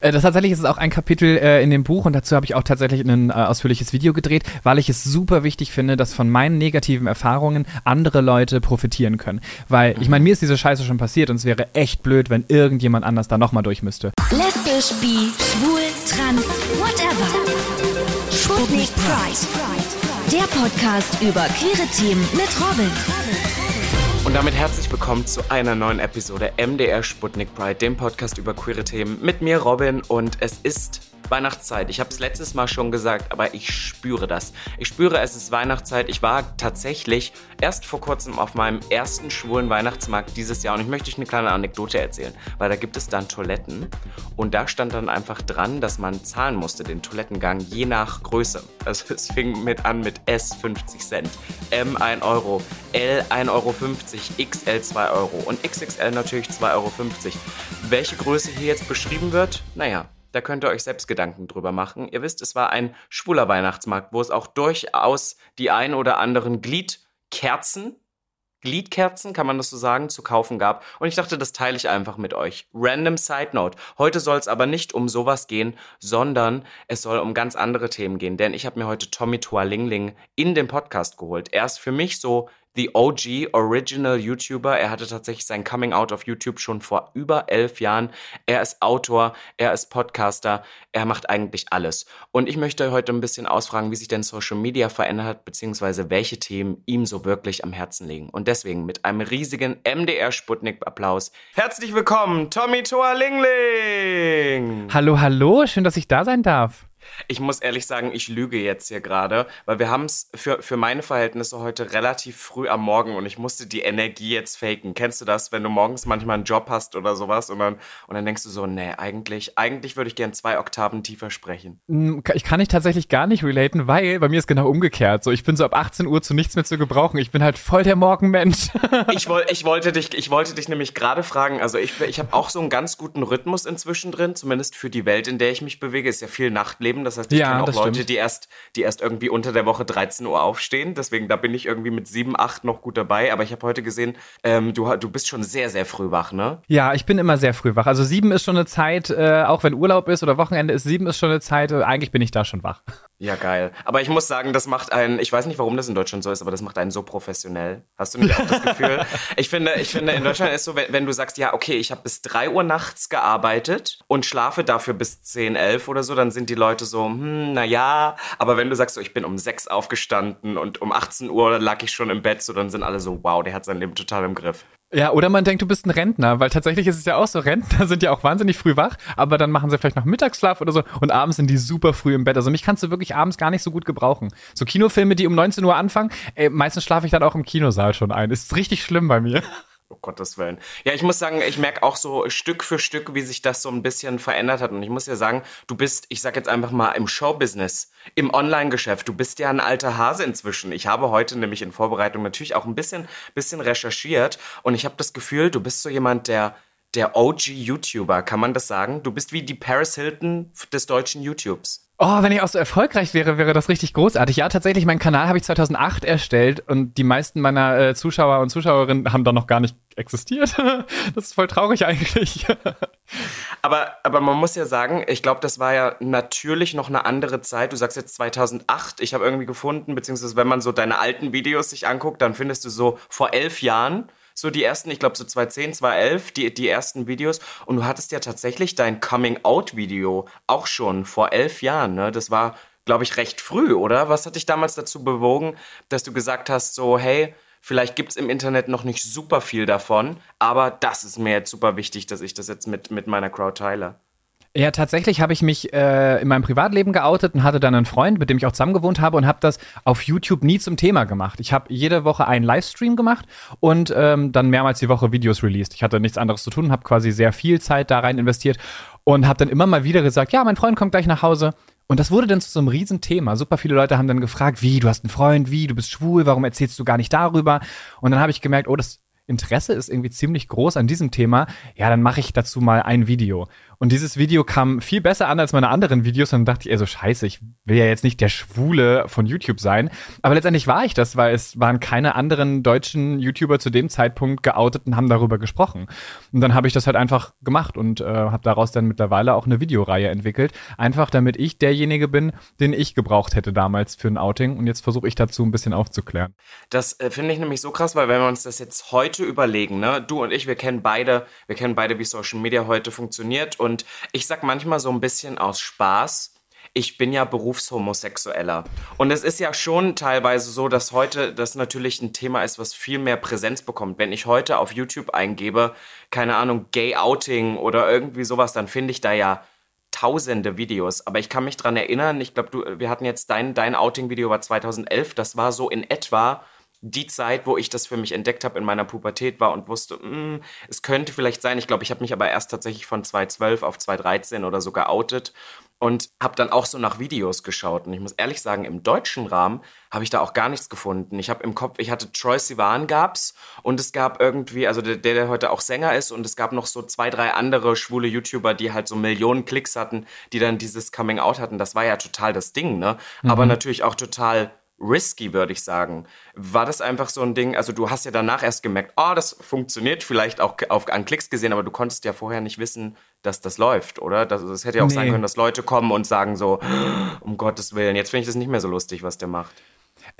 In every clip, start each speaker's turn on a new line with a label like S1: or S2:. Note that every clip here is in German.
S1: Äh, das tatsächlich ist auch ein Kapitel äh, in dem Buch und dazu habe ich auch tatsächlich ein äh, ausführliches Video gedreht, weil ich es super wichtig finde, dass von meinen negativen Erfahrungen andere Leute profitieren können. Weil, ich meine, mir ist diese Scheiße schon passiert und es wäre echt blöd, wenn irgendjemand anders da nochmal durch müsste.
S2: Lesbisch, bi, schwul, trans, whatever. Sputnik Pride. Der Podcast über queere Themen mit Robin.
S3: Und damit herzlich willkommen zu einer neuen Episode MDR Sputnik Pride, dem Podcast über queere Themen mit mir Robin. Und es ist Weihnachtszeit. Ich habe es letztes Mal schon gesagt, aber ich spüre das. Ich spüre, es ist Weihnachtszeit. Ich war tatsächlich erst vor kurzem auf meinem ersten schwulen Weihnachtsmarkt dieses Jahr und ich möchte euch eine kleine Anekdote erzählen, weil da gibt es dann Toiletten und da stand dann einfach dran, dass man zahlen musste, den Toilettengang, je nach Größe. Also es fing mit an mit S 50 Cent, M 1 Euro, L 1,50 Euro, XL 2 Euro und XXL natürlich 2,50 Euro. Welche Größe hier jetzt beschrieben wird? Naja, da könnt ihr euch selbst Gedanken drüber machen. Ihr wisst, es war ein schwuler Weihnachtsmarkt, wo es auch durchaus die ein oder anderen Gliedkerzen, Gliedkerzen, kann man das so sagen, zu kaufen gab. Und ich dachte, das teile ich einfach mit euch. Random Side Note. Heute soll es aber nicht um sowas gehen, sondern es soll um ganz andere Themen gehen. Denn ich habe mir heute Tommy Tualingling in den Podcast geholt. Er ist für mich so The OG Original YouTuber. Er hatte tatsächlich sein Coming Out auf YouTube schon vor über elf Jahren. Er ist Autor, er ist Podcaster, er macht eigentlich alles. Und ich möchte heute ein bisschen ausfragen, wie sich denn Social Media verändert hat, beziehungsweise welche Themen ihm so wirklich am Herzen liegen. Und deswegen mit einem riesigen MDR Sputnik Applaus. Herzlich willkommen, Tommy Toa Lingling!
S1: Hallo, hallo, schön, dass ich da sein darf.
S3: Ich muss ehrlich sagen, ich lüge jetzt hier gerade, weil wir haben es für, für meine Verhältnisse heute relativ früh am Morgen und ich musste die Energie jetzt faken. Kennst du das, wenn du morgens manchmal einen Job hast oder sowas und dann, und dann denkst du so, nee, eigentlich, eigentlich würde ich gern zwei Oktaven tiefer sprechen.
S1: Hm, ich kann dich tatsächlich gar nicht relaten, weil bei mir ist genau umgekehrt. So, ich bin so ab 18 Uhr zu nichts mehr zu gebrauchen. Ich bin halt voll der Morgenmensch.
S3: ich, woll, ich, wollte dich, ich wollte dich nämlich gerade fragen, also ich, ich habe auch so einen ganz guten Rhythmus inzwischen drin, zumindest für die Welt, in der ich mich bewege. Ist ja viel Nachtleben Leben. Das heißt, ich ja, kenne auch Leute, stimmt. die erst, die erst irgendwie unter der Woche 13 Uhr aufstehen. Deswegen, da bin ich irgendwie mit 7, 8 noch gut dabei. Aber ich habe heute gesehen, ähm, du, du bist schon sehr, sehr früh wach, ne?
S1: Ja, ich bin immer sehr früh wach. Also 7 ist schon eine Zeit, äh, auch wenn Urlaub ist oder Wochenende ist, 7 ist schon eine Zeit, äh, eigentlich bin ich da schon wach.
S3: Ja, geil. Aber ich muss sagen, das macht einen, ich weiß nicht, warum das in Deutschland so ist, aber das macht einen so professionell. Hast du nicht auch das Gefühl? ich finde, ich finde, in Deutschland ist so, wenn, wenn du sagst, ja, okay, ich habe bis 3 Uhr nachts gearbeitet und schlafe dafür bis 10, 11 oder so, dann sind die Leute so, hm, na ja. Aber wenn du sagst, so, ich bin um 6 aufgestanden und um 18 Uhr lag ich schon im Bett, so, dann sind alle so, wow, der hat sein Leben total im Griff.
S1: Ja, oder man denkt, du bist ein Rentner, weil tatsächlich ist es ja auch so, Rentner sind ja auch wahnsinnig früh wach, aber dann machen sie vielleicht noch Mittagsschlaf oder so und abends sind die super früh im Bett. Also mich kannst du wirklich abends gar nicht so gut gebrauchen. So Kinofilme, die um 19 Uhr anfangen, ey, meistens schlafe ich dann auch im Kinosaal schon ein. Ist richtig schlimm bei mir.
S3: Oh Gottes Willen. Ja, ich muss sagen, ich merke auch so Stück für Stück, wie sich das so ein bisschen verändert hat. Und ich muss ja sagen, du bist, ich sag jetzt einfach mal, im Showbusiness, im Online-Geschäft. Du bist ja ein alter Hase inzwischen. Ich habe heute nämlich in Vorbereitung natürlich auch ein bisschen, bisschen recherchiert. Und ich habe das Gefühl, du bist so jemand, der, der OG-YouTuber, kann man das sagen? Du bist wie die Paris Hilton des deutschen YouTubes.
S1: Oh, wenn ich auch so erfolgreich wäre, wäre das richtig großartig. Ja, tatsächlich, meinen Kanal habe ich 2008 erstellt und die meisten meiner äh, Zuschauer und Zuschauerinnen haben da noch gar nicht existiert. das ist voll traurig eigentlich.
S3: aber, aber man muss ja sagen, ich glaube, das war ja natürlich noch eine andere Zeit. Du sagst jetzt 2008. Ich habe irgendwie gefunden, beziehungsweise wenn man so deine alten Videos sich anguckt, dann findest du so vor elf Jahren so die ersten, ich glaube so 2010, 2011, die, die ersten Videos. Und du hattest ja tatsächlich dein Coming-out-Video auch schon vor elf Jahren. Ne? Das war, glaube ich, recht früh, oder? Was hat dich damals dazu bewogen, dass du gesagt hast, so, hey, vielleicht gibt es im Internet noch nicht super viel davon, aber das ist mir jetzt super wichtig, dass ich das jetzt mit, mit meiner Crowd teile.
S1: Ja, tatsächlich habe ich mich äh, in meinem Privatleben geoutet und hatte dann einen Freund, mit dem ich auch zusammen gewohnt habe und habe das auf YouTube nie zum Thema gemacht. Ich habe jede Woche einen Livestream gemacht und ähm, dann mehrmals die Woche Videos released. Ich hatte nichts anderes zu tun, habe quasi sehr viel Zeit da rein investiert und habe dann immer mal wieder gesagt, ja, mein Freund kommt gleich nach Hause. Und das wurde dann zu so einem Riesenthema. Super viele Leute haben dann gefragt, wie, du hast einen Freund, wie, du bist schwul, warum erzählst du gar nicht darüber? Und dann habe ich gemerkt, oh, das Interesse ist irgendwie ziemlich groß an diesem Thema. Ja, dann mache ich dazu mal ein Video. Und dieses Video kam viel besser an als meine anderen Videos. Und dann dachte ich, ey, so scheiße, ich will ja jetzt nicht der Schwule von YouTube sein. Aber letztendlich war ich das, weil es waren keine anderen deutschen YouTuber zu dem Zeitpunkt geoutet und haben darüber gesprochen. Und dann habe ich das halt einfach gemacht und äh, habe daraus dann mittlerweile auch eine Videoreihe entwickelt. Einfach damit ich derjenige bin, den ich gebraucht hätte damals für ein Outing. Und jetzt versuche ich dazu ein bisschen aufzuklären.
S3: Das äh, finde ich nämlich so krass, weil wenn wir uns das jetzt heute überlegen, ne, du und ich, wir kennen beide, wir kennen beide, wie Social Media heute funktioniert. Und ich sag manchmal so ein bisschen aus Spaß, ich bin ja Berufshomosexueller. Und es ist ja schon teilweise so, dass heute das natürlich ein Thema ist, was viel mehr Präsenz bekommt. Wenn ich heute auf YouTube eingebe, keine Ahnung, Gay Outing oder irgendwie sowas, dann finde ich da ja tausende Videos. Aber ich kann mich dran erinnern, ich glaube, wir hatten jetzt dein, dein Outing-Video war 2011, das war so in etwa die Zeit, wo ich das für mich entdeckt habe in meiner Pubertät war und wusste, mh, hm, es könnte vielleicht sein. Ich glaube, ich habe mich aber erst tatsächlich von 2012 auf 2013 oder so geoutet und habe dann auch so nach Videos geschaut. Und ich muss ehrlich sagen, im deutschen Rahmen habe ich da auch gar nichts gefunden. Ich habe im Kopf, ich hatte Troy Sivan gab's und es gab irgendwie, also der, der heute auch Sänger ist und es gab noch so zwei, drei andere schwule YouTuber, die halt so Millionen Klicks hatten, die dann dieses Coming Out hatten. Das war ja total das Ding, ne? Mhm. Aber natürlich auch total risky, würde ich sagen. War das einfach so ein Ding, also du hast ja danach erst gemerkt, oh, das funktioniert vielleicht auch auf, an Klicks gesehen, aber du konntest ja vorher nicht wissen, dass das läuft, oder? Das, das hätte ja auch nee. sein können, dass Leute kommen und sagen so, um Gottes Willen, jetzt finde ich das nicht mehr so lustig, was der macht.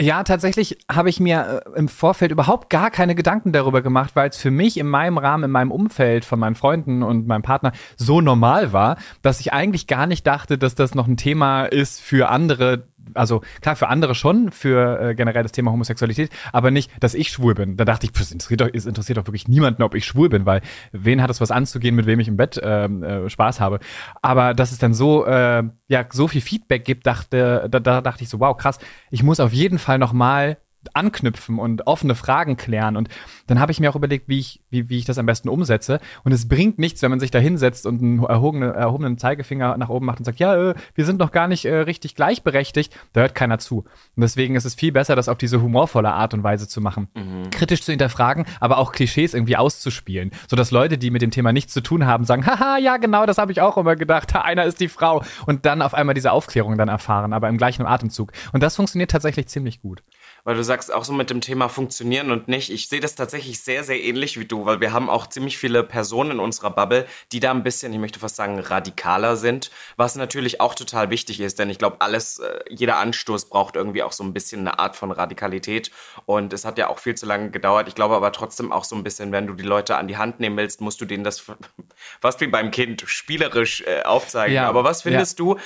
S1: Ja, tatsächlich habe ich mir äh, im Vorfeld überhaupt gar keine Gedanken darüber gemacht, weil es für mich in meinem Rahmen, in meinem Umfeld von meinen Freunden und meinem Partner so normal war, dass ich eigentlich gar nicht dachte, dass das noch ein Thema ist für andere, also klar, für andere schon, für äh, generell das Thema Homosexualität, aber nicht, dass ich schwul bin. Da dachte ich, es interessiert, doch, es interessiert doch wirklich niemanden, ob ich schwul bin, weil wen hat es was anzugehen, mit wem ich im Bett ähm, äh, Spaß habe. Aber dass es dann so, äh, ja, so viel Feedback gibt, dachte, da, da dachte ich so, wow, krass, ich muss auf jeden Fall noch mal anknüpfen und offene Fragen klären. Und dann habe ich mir auch überlegt, wie ich, wie, wie ich das am besten umsetze. Und es bringt nichts, wenn man sich da hinsetzt und einen erhobenen, erhobenen Zeigefinger nach oben macht und sagt, ja, äh, wir sind noch gar nicht äh, richtig gleichberechtigt. Da hört keiner zu. Und deswegen ist es viel besser, das auf diese humorvolle Art und Weise zu machen. Mhm. Kritisch zu hinterfragen, aber auch Klischees irgendwie auszuspielen. Sodass Leute, die mit dem Thema nichts zu tun haben, sagen, haha, ja, genau, das habe ich auch immer gedacht. Ha, einer ist die Frau. Und dann auf einmal diese Aufklärung dann erfahren, aber im gleichen Atemzug. Und das funktioniert tatsächlich ziemlich gut
S3: weil du sagst auch so mit dem Thema funktionieren und nicht. Ich sehe das tatsächlich sehr, sehr ähnlich wie du, weil wir haben auch ziemlich viele Personen in unserer Bubble, die da ein bisschen, ich möchte fast sagen, radikaler sind, was natürlich auch total wichtig ist, denn ich glaube, alles, äh, jeder Anstoß braucht irgendwie auch so ein bisschen eine Art von Radikalität und es hat ja auch viel zu lange gedauert. Ich glaube aber trotzdem auch so ein bisschen, wenn du die Leute an die Hand nehmen willst, musst du denen das fast wie beim Kind spielerisch äh, aufzeigen. Ja, aber was findest ja. du?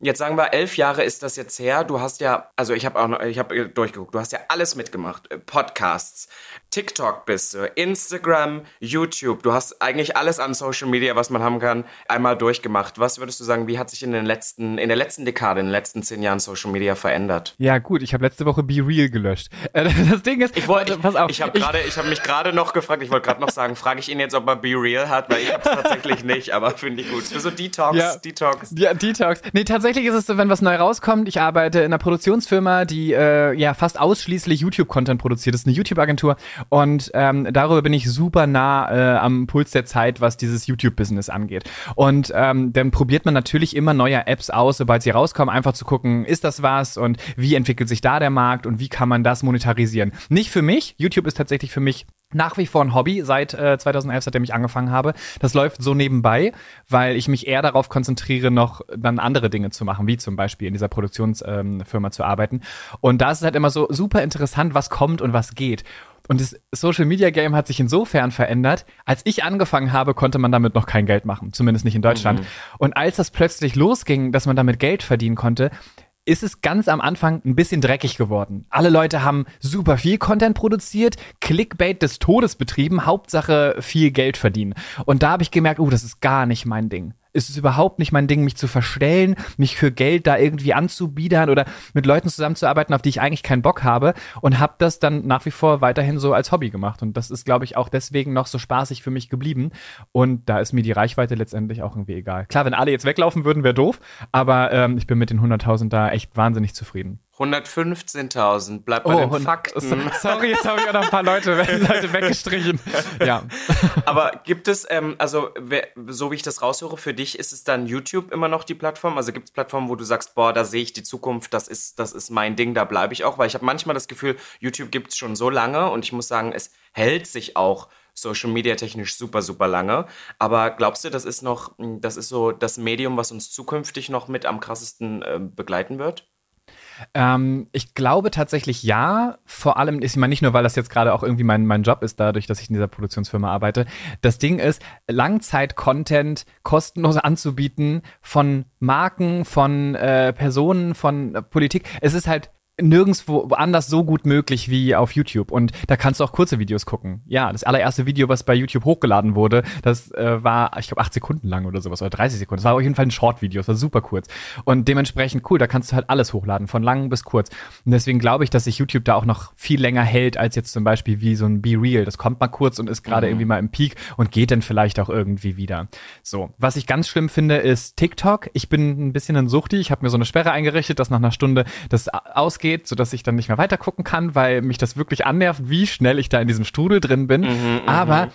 S3: Jetzt sagen wir, elf Jahre ist das jetzt her. Du hast ja, also ich habe auch noch, ich habe durchgeguckt, du hast ja alles mitgemacht. Äh, Podcasts, TikTok bist du, Instagram, YouTube. Du hast eigentlich alles an Social Media, was man haben kann, einmal durchgemacht. Was würdest du sagen, wie hat sich in den letzten, in der letzten Dekade, in den letzten zehn Jahren Social Media verändert?
S1: Ja, gut, ich habe letzte Woche Be Real gelöscht. Äh, das Ding ist,
S3: ich wollte, pass auf. Ich habe gerade, ich habe mich gerade noch gefragt, ich wollte gerade noch sagen, frage ich ihn jetzt, ob er Be Real hat, weil ich habe es tatsächlich nicht, aber finde ich gut. So Detox,
S1: ja.
S3: Detox.
S1: Ja, Detox. Nee, tatsächlich ist es so, wenn was neu rauskommt, ich arbeite in einer Produktionsfirma, die äh, ja fast ausschließlich YouTube-Content produziert. Das ist eine YouTube-Agentur und ähm, darüber bin ich super nah äh, am Puls der Zeit, was dieses YouTube-Business angeht. Und ähm, dann probiert man natürlich immer neue Apps aus, sobald sie rauskommen, einfach zu gucken, ist das was und wie entwickelt sich da der Markt und wie kann man das monetarisieren. Nicht für mich. YouTube ist tatsächlich für mich nach wie vor ein Hobby seit äh, 2011, seitdem ich angefangen habe. Das läuft so nebenbei, weil ich mich eher darauf konzentriere, noch dann andere Dinge zu machen, wie zum Beispiel in dieser Produktionsfirma ähm, zu arbeiten. Und da ist es halt immer so super interessant, was kommt und was geht. Und das Social Media Game hat sich insofern verändert. Als ich angefangen habe, konnte man damit noch kein Geld machen, zumindest nicht in Deutschland. Mhm. Und als das plötzlich losging, dass man damit Geld verdienen konnte, ist es ganz am Anfang ein bisschen dreckig geworden. Alle Leute haben super viel Content produziert, Clickbait des Todes betrieben, Hauptsache viel Geld verdienen. Und da habe ich gemerkt, oh, das ist gar nicht mein Ding ist es überhaupt nicht mein Ding, mich zu verstellen, mich für Geld da irgendwie anzubiedern oder mit Leuten zusammenzuarbeiten, auf die ich eigentlich keinen Bock habe und habe das dann nach wie vor weiterhin so als Hobby gemacht und das ist, glaube ich, auch deswegen noch so spaßig für mich geblieben und da ist mir die Reichweite letztendlich auch irgendwie egal. Klar, wenn alle jetzt weglaufen würden, wäre doof, aber ähm, ich bin mit den 100.000 da echt wahnsinnig zufrieden.
S3: 115.000. Bleibt bei oh, den Fakten.
S1: Sorry, jetzt habe ich auch noch ein paar Leute, Leute weggestrichen. Ja.
S3: Aber gibt es, ähm, also so wie ich das raushöre, für dich ist es dann YouTube immer noch die Plattform? Also gibt es Plattformen, wo du sagst, boah, da sehe ich die Zukunft, das ist, das ist mein Ding, da bleibe ich auch? Weil ich habe manchmal das Gefühl, YouTube gibt es schon so lange und ich muss sagen, es hält sich auch Social Media technisch super, super lange. Aber glaubst du, das ist noch, das ist so das Medium, was uns zukünftig noch mit am krassesten äh, begleiten wird?
S1: Ähm, ich glaube tatsächlich ja. Vor allem ist ich meine nicht nur, weil das jetzt gerade auch irgendwie mein, mein Job ist, dadurch, dass ich in dieser Produktionsfirma arbeite. Das Ding ist, Langzeit-Content kostenlos anzubieten von Marken, von äh, Personen, von äh, Politik. Es ist halt nirgendwo anders so gut möglich wie auf YouTube. Und da kannst du auch kurze Videos gucken. Ja, das allererste Video, was bei YouTube hochgeladen wurde, das äh, war, ich glaube, acht Sekunden lang oder sowas oder 30 Sekunden. Das war auf jeden Fall ein Short-Video, das war super kurz. Und dementsprechend cool, da kannst du halt alles hochladen, von lang bis kurz. Und deswegen glaube ich, dass sich YouTube da auch noch viel länger hält, als jetzt zum Beispiel wie so ein Be Real. Das kommt mal kurz und ist gerade mhm. irgendwie mal im Peak und geht dann vielleicht auch irgendwie wieder. So, was ich ganz schlimm finde, ist TikTok. Ich bin ein bisschen ein Suchti. Ich habe mir so eine Sperre eingerichtet, dass nach einer Stunde das ausgeht geht, sodass ich dann nicht mehr weiter gucken kann, weil mich das wirklich annervt, wie schnell ich da in diesem Strudel drin bin. Mhm, mhm. Aber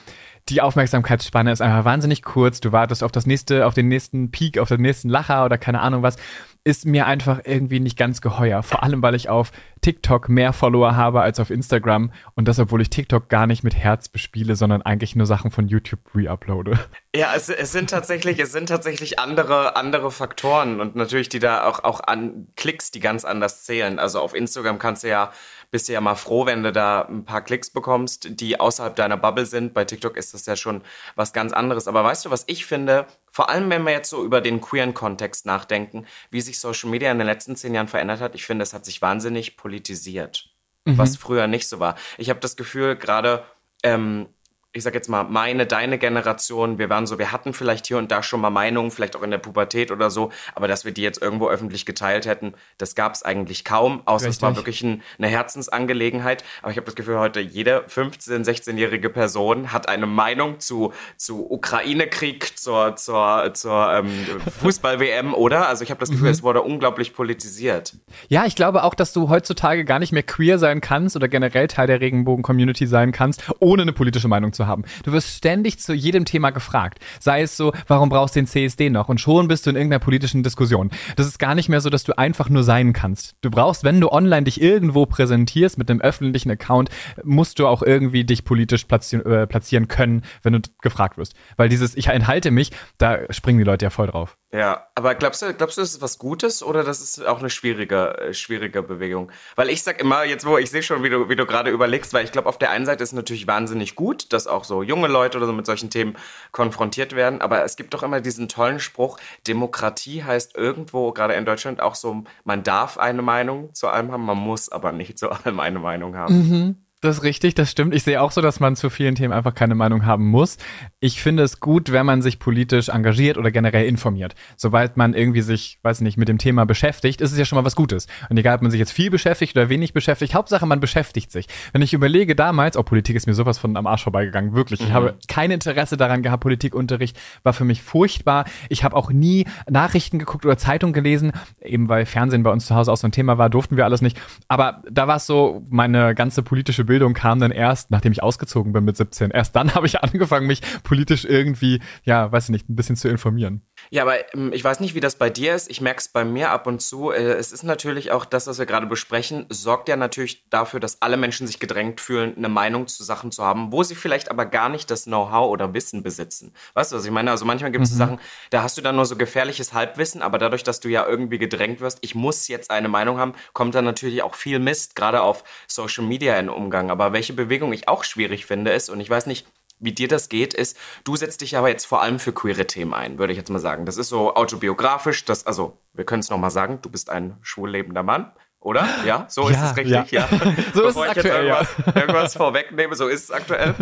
S1: die Aufmerksamkeitsspanne ist einfach wahnsinnig kurz. Du wartest auf das nächste, auf den nächsten Peak, auf den nächsten Lacher oder keine Ahnung was ist mir einfach irgendwie nicht ganz geheuer. Vor allem, weil ich auf TikTok mehr Follower habe als auf Instagram und das, obwohl ich TikTok gar nicht mit Herz bespiele, sondern eigentlich nur Sachen von YouTube reuploade.
S3: Ja, es, es sind tatsächlich, es sind tatsächlich andere, andere Faktoren und natürlich die da auch, auch an Klicks, die ganz anders zählen. Also auf Instagram kannst du ja bist du ja mal froh, wenn du da ein paar Klicks bekommst, die außerhalb deiner Bubble sind. Bei TikTok ist das ja schon was ganz anderes. Aber weißt du, was ich finde? Vor allem, wenn wir jetzt so über den queeren Kontext nachdenken, wie sich Social Media in den letzten zehn Jahren verändert hat. Ich finde, es hat sich wahnsinnig politisiert, mhm. was früher nicht so war. Ich habe das Gefühl, gerade ähm, ich sag jetzt mal, meine, deine Generation, wir waren so, wir hatten vielleicht hier und da schon mal Meinungen, vielleicht auch in der Pubertät oder so, aber dass wir die jetzt irgendwo öffentlich geteilt hätten, das gab es eigentlich kaum, außer Richtig. es war wirklich ein, eine Herzensangelegenheit. Aber ich habe das Gefühl, heute jede 15-, 16-jährige Person hat eine Meinung zu, zu Ukraine-Krieg, zur, zur, zur ähm, Fußball-WM, oder? Also ich habe das Gefühl, mhm. es wurde unglaublich politisiert.
S1: Ja, ich glaube auch, dass du heutzutage gar nicht mehr queer sein kannst oder generell Teil der Regenbogen-Community sein kannst, ohne eine politische Meinung zu haben. Du wirst ständig zu jedem Thema gefragt. Sei es so, warum brauchst du den CSD noch? Und schon bist du in irgendeiner politischen Diskussion. Das ist gar nicht mehr so, dass du einfach nur sein kannst. Du brauchst, wenn du online dich irgendwo präsentierst mit einem öffentlichen Account, musst du auch irgendwie dich politisch platzieren, äh, platzieren können, wenn du gefragt wirst. Weil dieses Ich enthalte mich, da springen die Leute ja voll drauf.
S3: Ja, aber glaubst du, glaubst du, das ist was Gutes oder das ist auch eine schwierige, äh, schwierige Bewegung? Weil ich sag immer, jetzt wo ich sehe schon, wie du, wie du gerade überlegst, weil ich glaube, auf der einen Seite ist natürlich wahnsinnig gut, dass auch so junge Leute oder so mit solchen Themen konfrontiert werden, aber es gibt doch immer diesen tollen Spruch, Demokratie heißt irgendwo, gerade in Deutschland, auch so, man darf eine Meinung zu allem haben, man muss aber nicht zu allem eine Meinung haben.
S1: Mhm. Das ist richtig, das stimmt. Ich sehe auch so, dass man zu vielen Themen einfach keine Meinung haben muss. Ich finde es gut, wenn man sich politisch engagiert oder generell informiert. Sobald man irgendwie sich, weiß nicht, mit dem Thema beschäftigt, ist es ja schon mal was Gutes. Und egal, ob man sich jetzt viel beschäftigt oder wenig beschäftigt, Hauptsache man beschäftigt sich. Wenn ich überlege damals, oh, Politik ist mir sowas von am Arsch vorbeigegangen, wirklich. Ich mhm. habe kein Interesse daran gehabt, Politikunterricht war für mich furchtbar. Ich habe auch nie Nachrichten geguckt oder Zeitung gelesen, eben weil Fernsehen bei uns zu Hause auch so ein Thema war, durften wir alles nicht. Aber da war es so, meine ganze politische Bildung kam dann erst, nachdem ich ausgezogen bin mit 17. Erst dann habe ich angefangen, mich politisch irgendwie, ja, weiß ich nicht, ein bisschen zu informieren.
S3: Ja, aber ähm, ich weiß nicht, wie das bei dir ist. Ich merke es bei mir ab und zu. Äh, es ist natürlich auch das, was wir gerade besprechen, sorgt ja natürlich dafür, dass alle Menschen sich gedrängt fühlen, eine Meinung zu Sachen zu haben, wo sie vielleicht aber gar nicht das Know-how oder Wissen besitzen. Weißt du, was ich meine? Also manchmal gibt es mhm. Sachen, da hast du dann nur so gefährliches Halbwissen, aber dadurch, dass du ja irgendwie gedrängt wirst, ich muss jetzt eine Meinung haben, kommt dann natürlich auch viel Mist, gerade auf Social Media in Umgang. Umgang. Aber welche Bewegung ich auch schwierig finde, ist, und ich weiß nicht, wie dir das geht, ist, du setzt dich aber jetzt vor allem für queere Themen ein, würde ich jetzt mal sagen. Das ist so autobiografisch, das, also, wir können es nochmal sagen, du bist ein schwul lebender Mann. Oder? Ja, so ja, ist es richtig, ja. ja.
S1: so ist es aktuell,
S3: irgendwas, ja. irgendwas vorwegnehme, so ist es aktuell.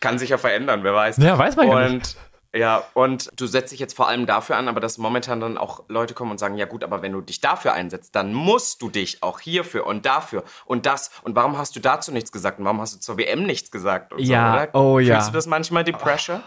S3: kann sich ja verändern, wer weiß.
S1: Ja, weiß man ja nicht.
S3: Ja, und du setzt dich jetzt vor allem dafür an, aber dass momentan dann auch Leute kommen und sagen, ja gut, aber wenn du dich dafür einsetzt, dann musst du dich auch hierfür und dafür und das. Und warum hast du dazu nichts gesagt und warum hast du zur WM nichts gesagt?
S1: ja,
S3: so,
S1: oh ja.
S3: Fühlst du das manchmal, die Pressure?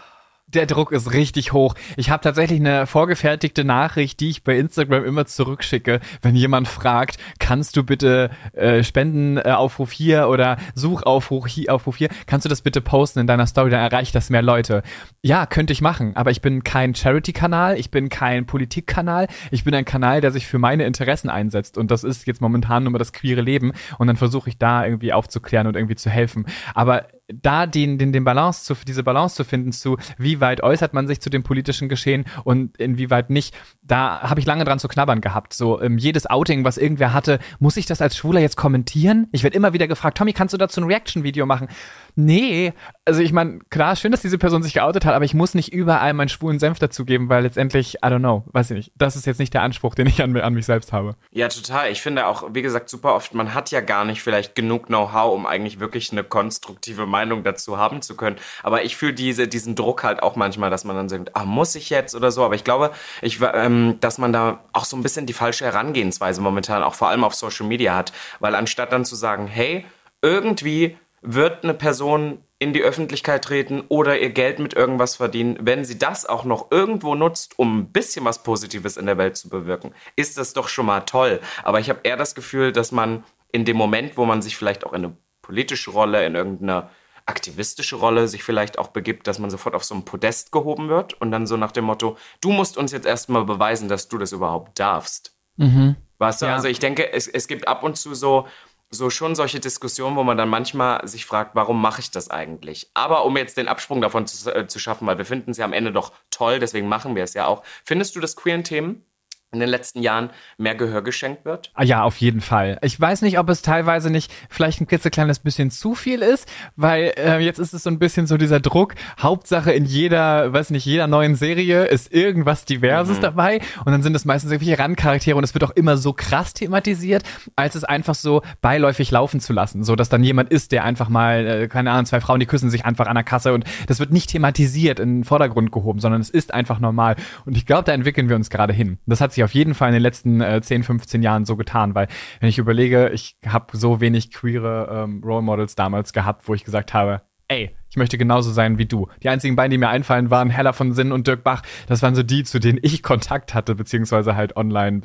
S1: Der Druck ist richtig hoch. Ich habe tatsächlich eine vorgefertigte Nachricht, die ich bei Instagram immer zurückschicke, wenn jemand fragt, kannst du bitte äh, Spendenaufruf hier oder Suchaufruf hier, Aufruf hier, kannst du das bitte posten in deiner Story, dann erreicht das mehr Leute. Ja, könnte ich machen, aber ich bin kein Charity-Kanal, ich bin kein Politik-Kanal, ich bin ein Kanal, der sich für meine Interessen einsetzt und das ist jetzt momentan nur das queere Leben und dann versuche ich da irgendwie aufzuklären und irgendwie zu helfen. Aber da den, den, den Balance zu, diese Balance zu finden zu, wie weit äußert man sich zu dem politischen Geschehen und inwieweit nicht, da habe ich lange dran zu knabbern gehabt. So, ähm, jedes Outing, was irgendwer hatte, muss ich das als Schwuler jetzt kommentieren? Ich werde immer wieder gefragt, Tommy, kannst du dazu ein Reaction-Video machen? Nee, also ich meine, klar, schön, dass diese Person sich geoutet hat, aber ich muss nicht überall meinen schwulen Senf dazugeben, weil letztendlich, I don't know, weiß ich nicht. Das ist jetzt nicht der Anspruch, den ich an, an mich selbst habe.
S3: Ja, total. Ich finde auch, wie gesagt, super oft, man hat ja gar nicht vielleicht genug Know-how, um eigentlich wirklich eine konstruktive Meinung dazu haben zu können. Aber ich fühle diese, diesen Druck halt auch manchmal, dass man dann sagt, ah, muss ich jetzt oder so. Aber ich glaube, ich, ähm, dass man da auch so ein bisschen die falsche Herangehensweise momentan auch vor allem auf Social Media hat. Weil anstatt dann zu sagen, hey, irgendwie wird eine Person in die Öffentlichkeit treten oder ihr Geld mit irgendwas verdienen, wenn sie das auch noch irgendwo nutzt, um ein bisschen was Positives in der Welt zu bewirken, ist das doch schon mal toll. Aber ich habe eher das Gefühl, dass man in dem Moment, wo man sich vielleicht auch in eine politische Rolle, in irgendeine aktivistische Rolle sich vielleicht auch begibt, dass man sofort auf so ein Podest gehoben wird und dann so nach dem Motto, du musst uns jetzt erstmal beweisen, dass du das überhaupt darfst. Mhm. Weißt du, ja. also ich denke, es, es gibt ab und zu so so schon solche Diskussionen, wo man dann manchmal sich fragt, warum mache ich das eigentlich? Aber um jetzt den Absprung davon zu, äh, zu schaffen, weil wir finden es ja am Ende doch toll, deswegen machen wir es ja auch. Findest du, dass queeren Themen in den letzten Jahren mehr Gehör geschenkt wird?
S1: Ah, ja, auf jeden Fall. Ich weiß nicht, ob es teilweise nicht vielleicht ein klitzekleines bisschen zu viel ist, weil äh, jetzt ist es so ein bisschen so dieser Druck. Hauptsache in jeder, weiß nicht, jeder neuen Serie ist irgendwas Diverses mhm. dabei und dann sind es meistens irgendwelche Randcharaktere und es wird auch immer so krass thematisiert, als es einfach so beiläufig laufen zu lassen, so dass dann jemand ist, der einfach mal, äh, keine Ahnung, zwei Frauen, die küssen sich einfach an der Kasse und das wird nicht thematisiert in den Vordergrund gehoben, sondern es ist einfach normal und ich glaube, da entwickeln wir uns gerade hin. Das hat sich auf jeden Fall in den letzten äh, 10, 15 Jahren so getan, weil wenn ich überlege, ich habe so wenig queere ähm, Role Models damals gehabt, wo ich gesagt habe, ey, ich möchte genauso sein wie du. Die einzigen beiden, die mir einfallen, waren Hella von Sinn und Dirk Bach. Das waren so die, zu denen ich Kontakt hatte, beziehungsweise halt online,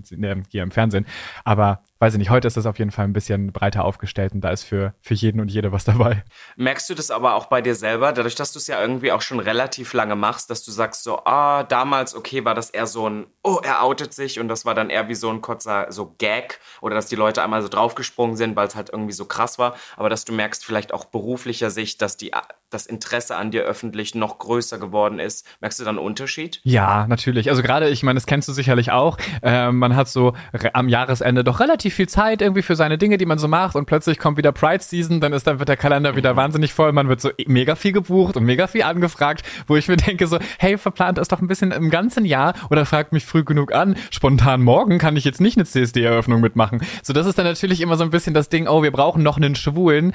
S1: hier im Fernsehen. Aber weiß ich nicht, heute ist das auf jeden Fall ein bisschen breiter aufgestellt und da ist für, für jeden und jede was dabei.
S3: Merkst du das aber auch bei dir selber, dadurch, dass du es ja irgendwie auch schon relativ lange machst, dass du sagst so, ah, damals, okay, war das eher so ein, oh, er outet sich und das war dann eher wie so ein kurzer, so Gag oder dass die Leute einmal so draufgesprungen sind, weil es halt irgendwie so krass war, aber dass du merkst vielleicht auch beruflicher Sicht, dass die das Interesse an dir öffentlich noch größer geworden ist. Merkst du da einen Unterschied?
S1: Ja, natürlich. Also gerade, ich meine, das kennst du sicherlich auch. Äh, man hat so am Jahresende doch relativ viel Zeit irgendwie für seine Dinge, die man so macht und plötzlich kommt wieder Pride Season, dann ist dann wird der Kalender wieder mhm. wahnsinnig voll, man wird so mega viel gebucht und mega viel angefragt, wo ich mir denke so, hey, verplant das doch ein bisschen im ganzen Jahr oder fragt mich früh genug an, spontan morgen kann ich jetzt nicht eine CSD-Eröffnung mitmachen. So, das ist dann natürlich immer so ein bisschen das Ding, oh, wir brauchen noch einen Schwulen.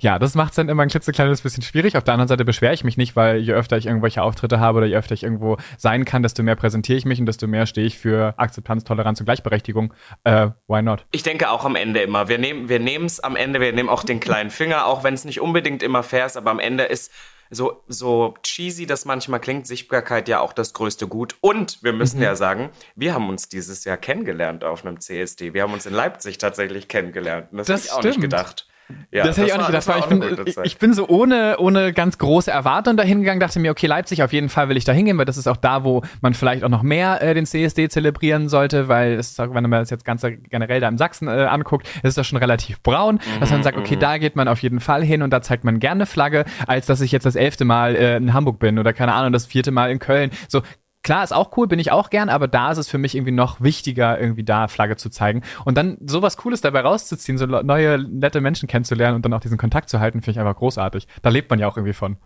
S1: Ja, das macht es dann immer ein klitzekleines bisschen schwierig. Auf der anderen Seite beschwere ich mich nicht, weil je öfter ich irgendwelche Auftritte habe oder je öfter ich irgendwo sein kann, desto mehr präsentiere ich mich und desto mehr stehe ich für Akzeptanz, Toleranz und Gleichberechtigung. Äh, why not?
S3: Ich denke auch am Ende immer. Wir nehmen wir es am Ende, wir nehmen auch den kleinen Finger, auch wenn es nicht unbedingt immer fair ist, aber am Ende ist so, so cheesy das manchmal klingt, Sichtbarkeit ja auch das größte Gut. Und wir müssen mhm. ja sagen, wir haben uns dieses Jahr kennengelernt auf einem CSD. Wir haben uns in Leipzig tatsächlich kennengelernt. Und das, das habe ich auch nicht gedacht.
S1: Ja, das hätte ich auch nicht gedacht. War, ich, bin, ich bin so ohne, ohne ganz große Erwartungen dahin gegangen, dachte mir, okay, Leipzig, auf jeden Fall will ich da hingehen, weil das ist auch da, wo man vielleicht auch noch mehr äh, den CSD zelebrieren sollte, weil es ist auch, wenn man das jetzt ganz generell da im Sachsen äh, anguckt, ist das schon relativ braun, mhm, dass man sagt, okay, mhm. da geht man auf jeden Fall hin und da zeigt man gerne Flagge, als dass ich jetzt das elfte Mal äh, in Hamburg bin oder keine Ahnung, das vierte Mal in Köln. So Klar, ist auch cool, bin ich auch gern, aber da ist es für mich irgendwie noch wichtiger, irgendwie da Flagge zu zeigen. Und dann sowas Cooles dabei rauszuziehen, so neue, nette Menschen kennenzulernen und dann auch diesen Kontakt zu halten, finde ich einfach großartig. Da lebt man ja auch irgendwie von.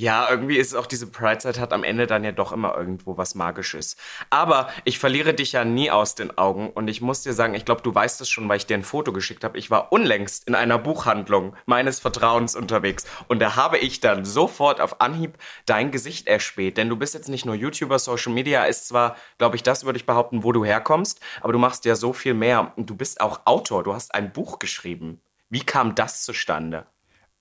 S3: Ja, irgendwie ist auch diese Pride-Zeit hat am Ende dann ja doch immer irgendwo was Magisches. Aber ich verliere dich ja nie aus den Augen und ich muss dir sagen, ich glaube, du weißt es schon, weil ich dir ein Foto geschickt habe. Ich war unlängst in einer Buchhandlung meines Vertrauens unterwegs und da habe ich dann sofort auf Anhieb dein Gesicht erspäht. Denn du bist jetzt nicht nur YouTuber, Social Media ist zwar, glaube ich, das würde ich behaupten, wo du herkommst, aber du machst ja so viel mehr und du bist auch Autor. Du hast ein Buch geschrieben. Wie kam das zustande?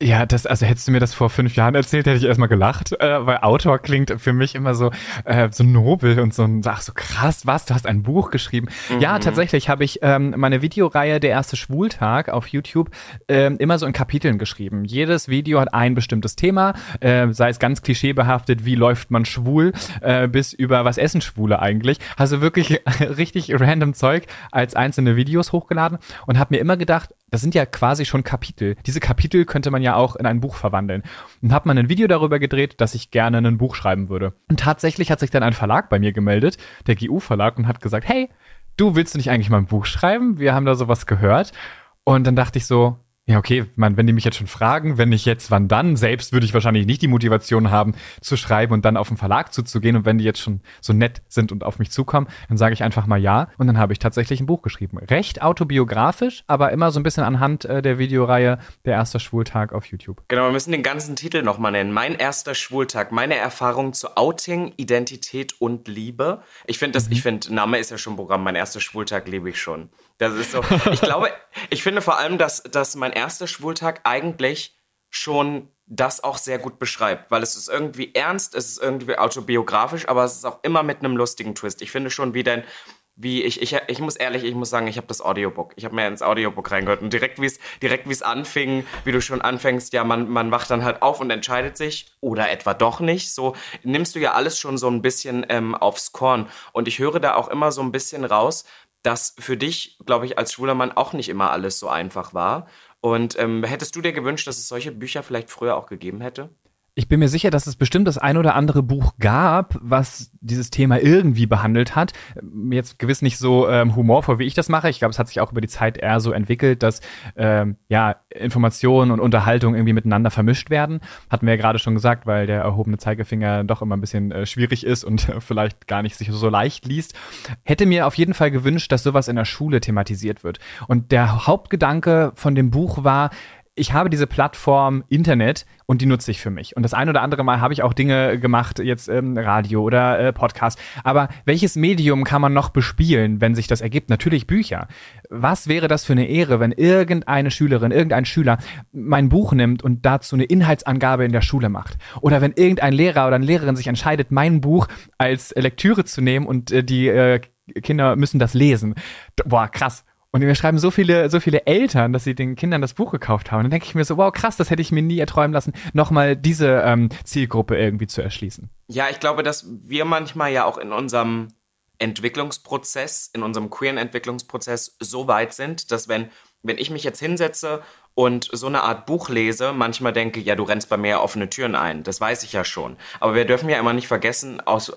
S1: Ja, das, also hättest du mir das vor fünf Jahren erzählt, hätte ich erstmal gelacht, äh, weil Autor klingt für mich immer so, äh, so nobel und so, ach so krass, was, du hast ein Buch geschrieben. Mhm. Ja, tatsächlich habe ich ähm, meine Videoreihe Der erste Schwultag auf YouTube ähm, immer so in Kapiteln geschrieben. Jedes Video hat ein bestimmtes Thema, äh, sei es ganz klischeebehaftet, wie läuft man schwul, äh, bis über was essen Schwule eigentlich. Also wirklich richtig random Zeug als einzelne Videos hochgeladen und habe mir immer gedacht, das sind ja quasi schon Kapitel. Diese Kapitel könnte man ja auch in ein Buch verwandeln. Und habe mal ein Video darüber gedreht, dass ich gerne ein Buch schreiben würde. Und tatsächlich hat sich dann ein Verlag bei mir gemeldet, der GU-Verlag, und hat gesagt, hey, du willst du nicht eigentlich mal ein Buch schreiben? Wir haben da sowas gehört. Und dann dachte ich so, ja, okay, man, wenn die mich jetzt schon fragen, wenn nicht jetzt, wann dann? Selbst würde ich wahrscheinlich nicht die Motivation haben, zu schreiben und dann auf den Verlag zuzugehen. Und wenn die jetzt schon so nett sind und auf mich zukommen, dann sage ich einfach mal ja. Und dann habe ich tatsächlich ein Buch geschrieben. Recht autobiografisch, aber immer so ein bisschen anhand äh, der Videoreihe Der erste Schwultag auf YouTube.
S3: Genau, wir müssen den ganzen Titel nochmal nennen. Mein erster Schwultag, meine Erfahrung zu Outing, Identität und Liebe. Ich finde das, mhm. ich finde, Name ist ja schon Programm. Mein erster Schwultag liebe ich schon. Das ist so. Ich glaube, ich finde vor allem, dass, dass mein erster Schwultag eigentlich schon das auch sehr gut beschreibt, weil es ist irgendwie ernst, es ist irgendwie autobiografisch, aber es ist auch immer mit einem lustigen Twist. Ich finde schon, wie dein, wie ich, ich, ich muss ehrlich, ich muss sagen, ich habe das Audiobook. Ich habe mir ins Audiobook reingehört und direkt wie es direkt es anfing, wie du schon anfängst, ja, man man wacht dann halt auf und entscheidet sich oder etwa doch nicht. So nimmst du ja alles schon so ein bisschen ähm, aufs Korn und ich höre da auch immer so ein bisschen raus, dass für dich, glaube ich, als schwuler Mann auch nicht immer alles so einfach war. Und ähm, hättest du dir gewünscht, dass es solche Bücher vielleicht früher auch gegeben hätte?
S1: Ich bin mir sicher, dass es bestimmt das ein oder andere Buch gab, was dieses Thema irgendwie behandelt hat. Jetzt gewiss nicht so ähm, humorvoll, wie ich das mache. Ich glaube, es hat sich auch über die Zeit eher so entwickelt, dass ähm, ja Information und Unterhaltung irgendwie miteinander vermischt werden. Hatten wir ja gerade schon gesagt, weil der erhobene Zeigefinger doch immer ein bisschen äh, schwierig ist und äh, vielleicht gar nicht sich so leicht liest. Hätte mir auf jeden Fall gewünscht, dass sowas in der Schule thematisiert wird. Und der Hauptgedanke von dem Buch war, ich habe diese Plattform Internet und die nutze ich für mich. Und das ein oder andere Mal habe ich auch Dinge gemacht, jetzt ähm, Radio oder äh, Podcast. Aber welches Medium kann man noch bespielen, wenn sich das ergibt? Natürlich Bücher. Was wäre das für eine Ehre, wenn irgendeine Schülerin, irgendein Schüler mein Buch nimmt und dazu eine Inhaltsangabe in der Schule macht? Oder wenn irgendein Lehrer oder eine Lehrerin sich entscheidet, mein Buch als Lektüre zu nehmen und äh, die äh, Kinder müssen das lesen. Boah, krass. Und wir schreiben so viele, so viele Eltern, dass sie den Kindern das Buch gekauft haben. Und dann denke ich mir so, wow, krass, das hätte ich mir nie erträumen lassen, nochmal diese ähm, Zielgruppe irgendwie zu erschließen.
S3: Ja, ich glaube, dass wir manchmal ja auch in unserem Entwicklungsprozess, in unserem queeren Entwicklungsprozess so weit sind, dass wenn, wenn ich mich jetzt hinsetze und so eine Art Buch lese, manchmal denke, ja, du rennst bei mir offene Türen ein. Das weiß ich ja schon. Aber wir dürfen ja immer nicht vergessen, aus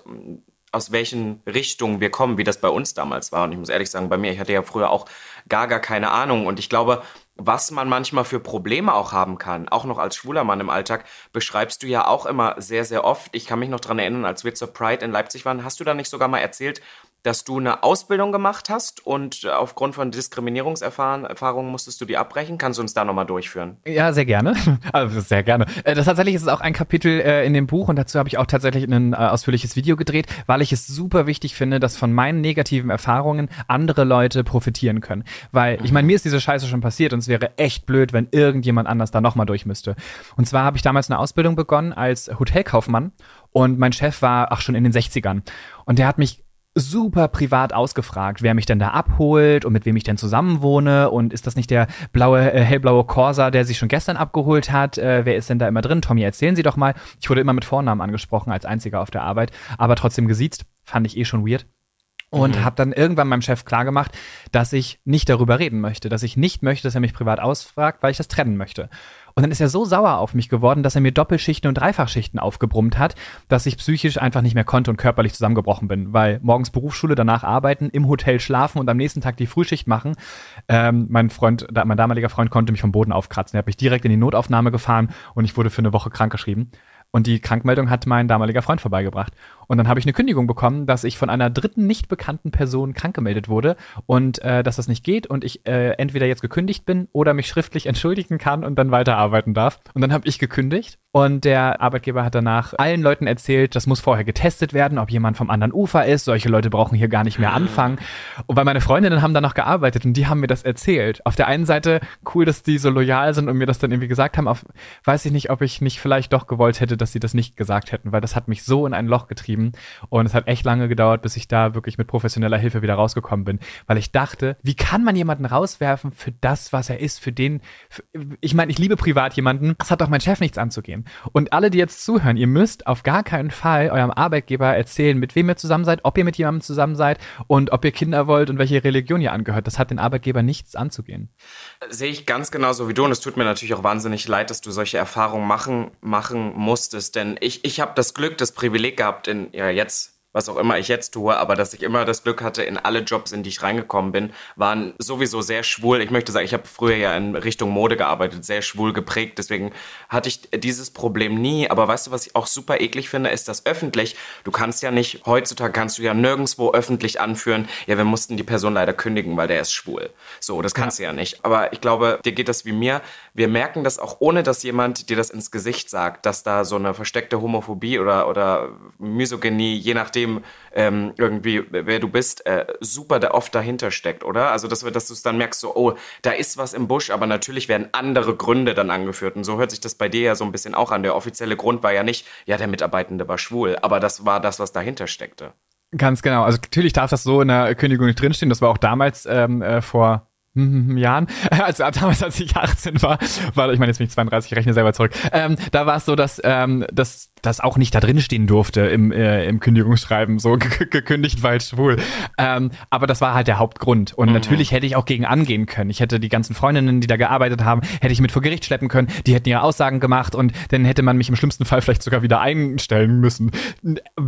S3: aus welchen Richtungen wir kommen, wie das bei uns damals war. Und ich muss ehrlich sagen, bei mir, ich hatte ja früher auch gar, gar keine Ahnung. Und ich glaube, was man manchmal für Probleme auch haben kann, auch noch als schwuler Mann im Alltag, beschreibst du ja auch immer sehr, sehr oft. Ich kann mich noch dran erinnern, als wir zur Pride in Leipzig waren, hast du da nicht sogar mal erzählt, dass du eine Ausbildung gemacht hast und aufgrund von Diskriminierungserfahrungen musstest du die abbrechen. Kannst du uns da nochmal durchführen?
S1: Ja, sehr gerne. Also sehr gerne. Äh, das tatsächlich ist es auch ein Kapitel äh, in dem Buch und dazu habe ich auch tatsächlich ein äh, ausführliches Video gedreht, weil ich es super wichtig finde, dass von meinen negativen Erfahrungen andere Leute profitieren können. Weil, ich meine, mir ist diese Scheiße schon passiert und es wäre echt blöd, wenn irgendjemand anders da nochmal durch müsste. Und zwar habe ich damals eine Ausbildung begonnen als Hotelkaufmann und mein Chef war, ach, schon in den 60ern. Und der hat mich super privat ausgefragt, wer mich denn da abholt und mit wem ich denn zusammenwohne und ist das nicht der blaue, äh, hellblaue Corsa, der sich schon gestern abgeholt hat? Äh, wer ist denn da immer drin? Tommy, erzählen Sie doch mal. Ich wurde immer mit Vornamen angesprochen als einziger auf der Arbeit, aber trotzdem gesiezt. Fand ich eh schon weird und mhm. habe dann irgendwann meinem Chef klargemacht, dass ich nicht darüber reden möchte, dass ich nicht möchte, dass er mich privat ausfragt, weil ich das trennen möchte. Und dann ist er so sauer auf mich geworden, dass er mir Doppelschichten und Dreifachschichten aufgebrummt hat, dass ich psychisch einfach nicht mehr konnte und körperlich zusammengebrochen bin, weil morgens Berufsschule, danach arbeiten, im Hotel schlafen und am nächsten Tag die Frühschicht machen. Ähm, mein Freund, mein damaliger Freund konnte mich vom Boden aufkratzen. Er hat mich direkt in die Notaufnahme gefahren und ich wurde für eine Woche krankgeschrieben. Und die Krankmeldung hat mein damaliger Freund vorbeigebracht. Und dann habe ich eine Kündigung bekommen, dass ich von einer dritten nicht bekannten Person krank gemeldet wurde und äh, dass das nicht geht und ich äh, entweder jetzt gekündigt bin oder mich schriftlich entschuldigen kann und dann weiterarbeiten darf. Und dann habe ich gekündigt und der Arbeitgeber hat danach allen Leuten erzählt, das muss vorher getestet werden, ob jemand vom anderen Ufer ist. Solche Leute brauchen hier gar nicht mehr anfangen. Und weil meine Freundinnen haben dann noch gearbeitet und die haben mir das erzählt. Auf der einen Seite cool, dass die so loyal sind und mir das dann irgendwie gesagt haben. Auf, weiß ich nicht, ob ich nicht vielleicht doch gewollt hätte, dass sie das nicht gesagt hätten, weil das hat mich so in ein Loch getrieben. Und es hat echt lange gedauert, bis ich da wirklich mit professioneller Hilfe wieder rausgekommen bin, weil ich dachte, wie kann man jemanden rauswerfen für das, was er ist, für den, für, ich meine, ich liebe privat jemanden, das hat doch mein Chef nichts anzugehen. Und alle, die jetzt zuhören, ihr müsst auf gar keinen Fall eurem Arbeitgeber erzählen, mit wem ihr zusammen seid, ob ihr mit jemandem zusammen seid und ob ihr Kinder wollt und welche Religion ihr angehört. Das hat den Arbeitgeber nichts anzugehen.
S3: Sehe ich ganz genauso wie du und es tut mir natürlich auch wahnsinnig leid, dass du solche Erfahrungen machen, machen musstest, denn ich, ich habe das Glück, das Privileg gehabt, in ja jetzt was auch immer ich jetzt tue, aber dass ich immer das Glück hatte, in alle Jobs, in die ich reingekommen bin, waren sowieso sehr schwul. Ich möchte sagen, ich habe früher ja in Richtung Mode gearbeitet, sehr schwul geprägt, deswegen hatte ich dieses Problem nie. Aber weißt du, was ich auch super eklig finde, ist das öffentlich. Du kannst ja nicht, heutzutage kannst du ja nirgendwo öffentlich anführen, ja, wir mussten die Person leider kündigen, weil der ist schwul. So, das kannst ja. du ja nicht. Aber ich glaube, dir geht das wie mir. Wir merken das auch, ohne dass jemand dir das ins Gesicht sagt, dass da so eine versteckte Homophobie oder, oder Misogynie, je nachdem, dem ähm, irgendwie, wer du bist, äh, super da oft dahinter steckt, oder? Also, dass, dass du es dann merkst, so, oh, da ist was im Busch, aber natürlich werden andere Gründe dann angeführt. Und so hört sich das bei dir ja so ein bisschen auch an. Der offizielle Grund war ja nicht, ja, der Mitarbeitende war schwul, aber das war das, was dahinter steckte.
S1: Ganz genau. Also natürlich darf das so in der Kündigung nicht drinstehen. Das war auch damals ähm, äh, vor Jahren, als damals als ich 18 war, war ich meine jetzt bin ich 32, ich rechne selber zurück. Ähm, da war es so, dass ähm, dass das auch nicht da drin stehen durfte im äh, im Kündigungsschreiben, so gekündigt, weil schwul. Ähm, aber das war halt der Hauptgrund. Und mhm. natürlich hätte ich auch gegen angehen können. Ich hätte die ganzen Freundinnen, die da gearbeitet haben, hätte ich mit vor Gericht schleppen können. Die hätten ihre Aussagen gemacht und dann hätte man mich im schlimmsten Fall vielleicht sogar wieder einstellen müssen,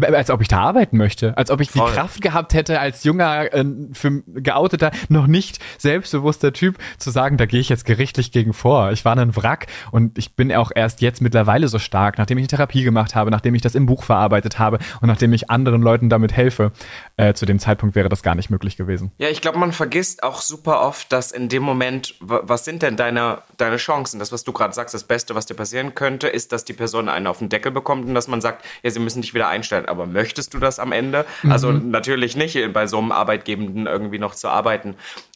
S1: als ob ich da arbeiten möchte, als ob ich Voll. die Kraft gehabt hätte als junger äh, für geouteter noch nicht selbst selbstbewusster Typ, zu sagen, da gehe ich jetzt gerichtlich gegen vor. Ich war ein Wrack und ich bin auch erst jetzt mittlerweile so stark, nachdem ich eine Therapie gemacht habe, nachdem ich das im Buch verarbeitet habe und nachdem ich anderen Leuten damit helfe. Äh, zu dem Zeitpunkt wäre das gar nicht möglich gewesen.
S3: Ja, ich glaube, man vergisst auch super oft, dass in dem Moment, was sind denn deine, deine Chancen? Das, was du gerade sagst, das Beste, was dir passieren könnte, ist, dass die Person einen auf den Deckel bekommt und dass man sagt, ja, sie müssen dich wieder einstellen. Aber möchtest du das am Ende? Mhm. Also natürlich nicht, bei so einem Arbeitgebenden irgendwie noch zu arbeiten.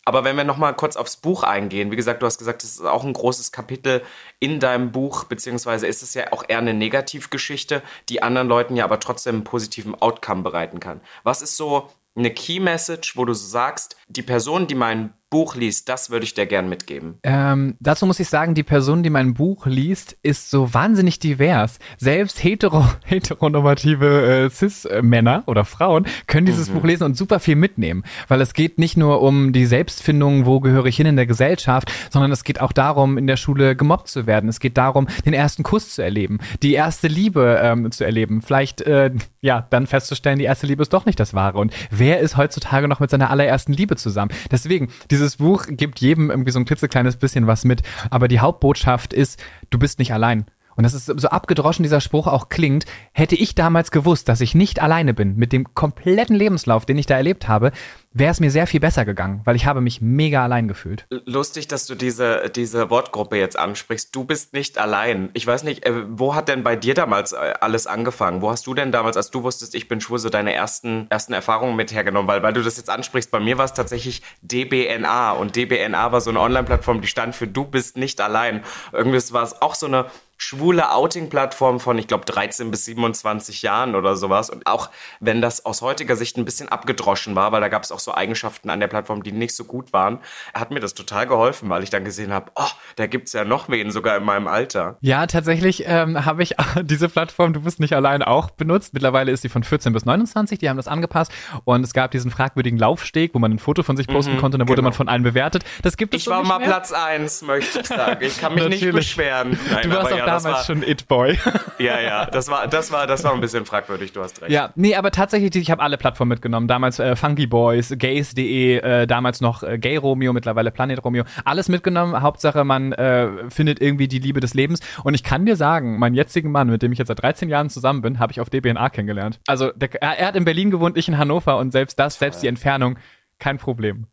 S3: Aber wenn wir nochmal kurz aufs Buch eingehen, wie gesagt, du hast gesagt, es ist auch ein großes Kapitel in deinem Buch, beziehungsweise ist es ja auch eher eine Negativgeschichte, die anderen Leuten ja aber trotzdem einen positiven Outcome bereiten kann. Was ist so eine Key Message, wo du sagst, die Person, die mein Buch liest, das würde ich dir gern mitgeben.
S1: Ähm, dazu muss ich sagen, die Person, die mein Buch liest, ist so wahnsinnig divers. Selbst hetero, heteronormative äh, Cis-Männer oder Frauen können dieses mhm. Buch lesen und super viel mitnehmen. Weil es geht nicht nur um die Selbstfindung, wo gehöre ich hin in der Gesellschaft, sondern es geht auch darum, in der Schule gemobbt zu werden. Es geht darum, den ersten Kuss zu erleben, die erste Liebe ähm, zu erleben. Vielleicht, äh, ja, dann festzustellen, die erste Liebe ist doch nicht das Wahre. Und wer ist heutzutage noch mit seiner allerersten Liebe zusammen? Deswegen, dieses Buch gibt jedem irgendwie so ein klitzekleines bisschen was mit. Aber die Hauptbotschaft ist, du bist nicht allein. Und das ist so abgedroschen dieser Spruch auch klingt, hätte ich damals gewusst, dass ich nicht alleine bin mit dem kompletten Lebenslauf, den ich da erlebt habe, wäre es mir sehr viel besser gegangen, weil ich habe mich mega allein gefühlt.
S3: Lustig, dass du diese, diese Wortgruppe jetzt ansprichst. Du bist nicht allein. Ich weiß nicht, äh, wo hat denn bei dir damals äh, alles angefangen? Wo hast du denn damals, als du wusstest, ich bin schwul, so deine ersten, ersten Erfahrungen mit hergenommen? Weil, weil du das jetzt ansprichst, bei mir war es tatsächlich DBNA und DBNA war so eine Online-Plattform, die stand für Du bist nicht allein. Irgendwie war es auch so eine schwule Outing-Plattform von, ich glaube, 13 bis 27 Jahren oder sowas. Und auch wenn das aus heutiger Sicht ein bisschen abgedroschen war, weil da gab es auch so Eigenschaften an der Plattform, die nicht so gut waren, hat mir das total geholfen, weil ich dann gesehen habe, oh, da gibt's ja noch wen, sogar in meinem Alter.
S1: Ja, tatsächlich ähm, habe ich diese Plattform, du bist nicht allein, auch benutzt. Mittlerweile ist sie von 14 bis 29, die haben das angepasst. Und es gab diesen fragwürdigen Laufsteg, wo man ein Foto von sich posten mhm, konnte, und dann genau. wurde man von allen bewertet. Das gibt es
S3: Ich so war mal mehr. Platz eins, möchte ich sagen. Ich kann mich nicht beschweren.
S1: Nein, du warst auch ja, damals
S3: war,
S1: schon It-Boy.
S3: Ja, ja, das war, das, war, das war ein bisschen fragwürdig, du hast recht.
S1: Ja, nee, aber tatsächlich, ich habe alle Plattformen mitgenommen. Damals äh, Funky Boys, Gays.de, äh, damals noch äh, Gay Romeo, mittlerweile Planet Romeo. Alles mitgenommen. Hauptsache, man äh, findet irgendwie die Liebe des Lebens. Und ich kann dir sagen, meinen jetzigen Mann, mit dem ich jetzt seit 13 Jahren zusammen bin, habe ich auf DBNA kennengelernt. Also der, er, er hat in Berlin gewohnt, ich in Hannover und selbst das, selbst die Entfernung, kein Problem.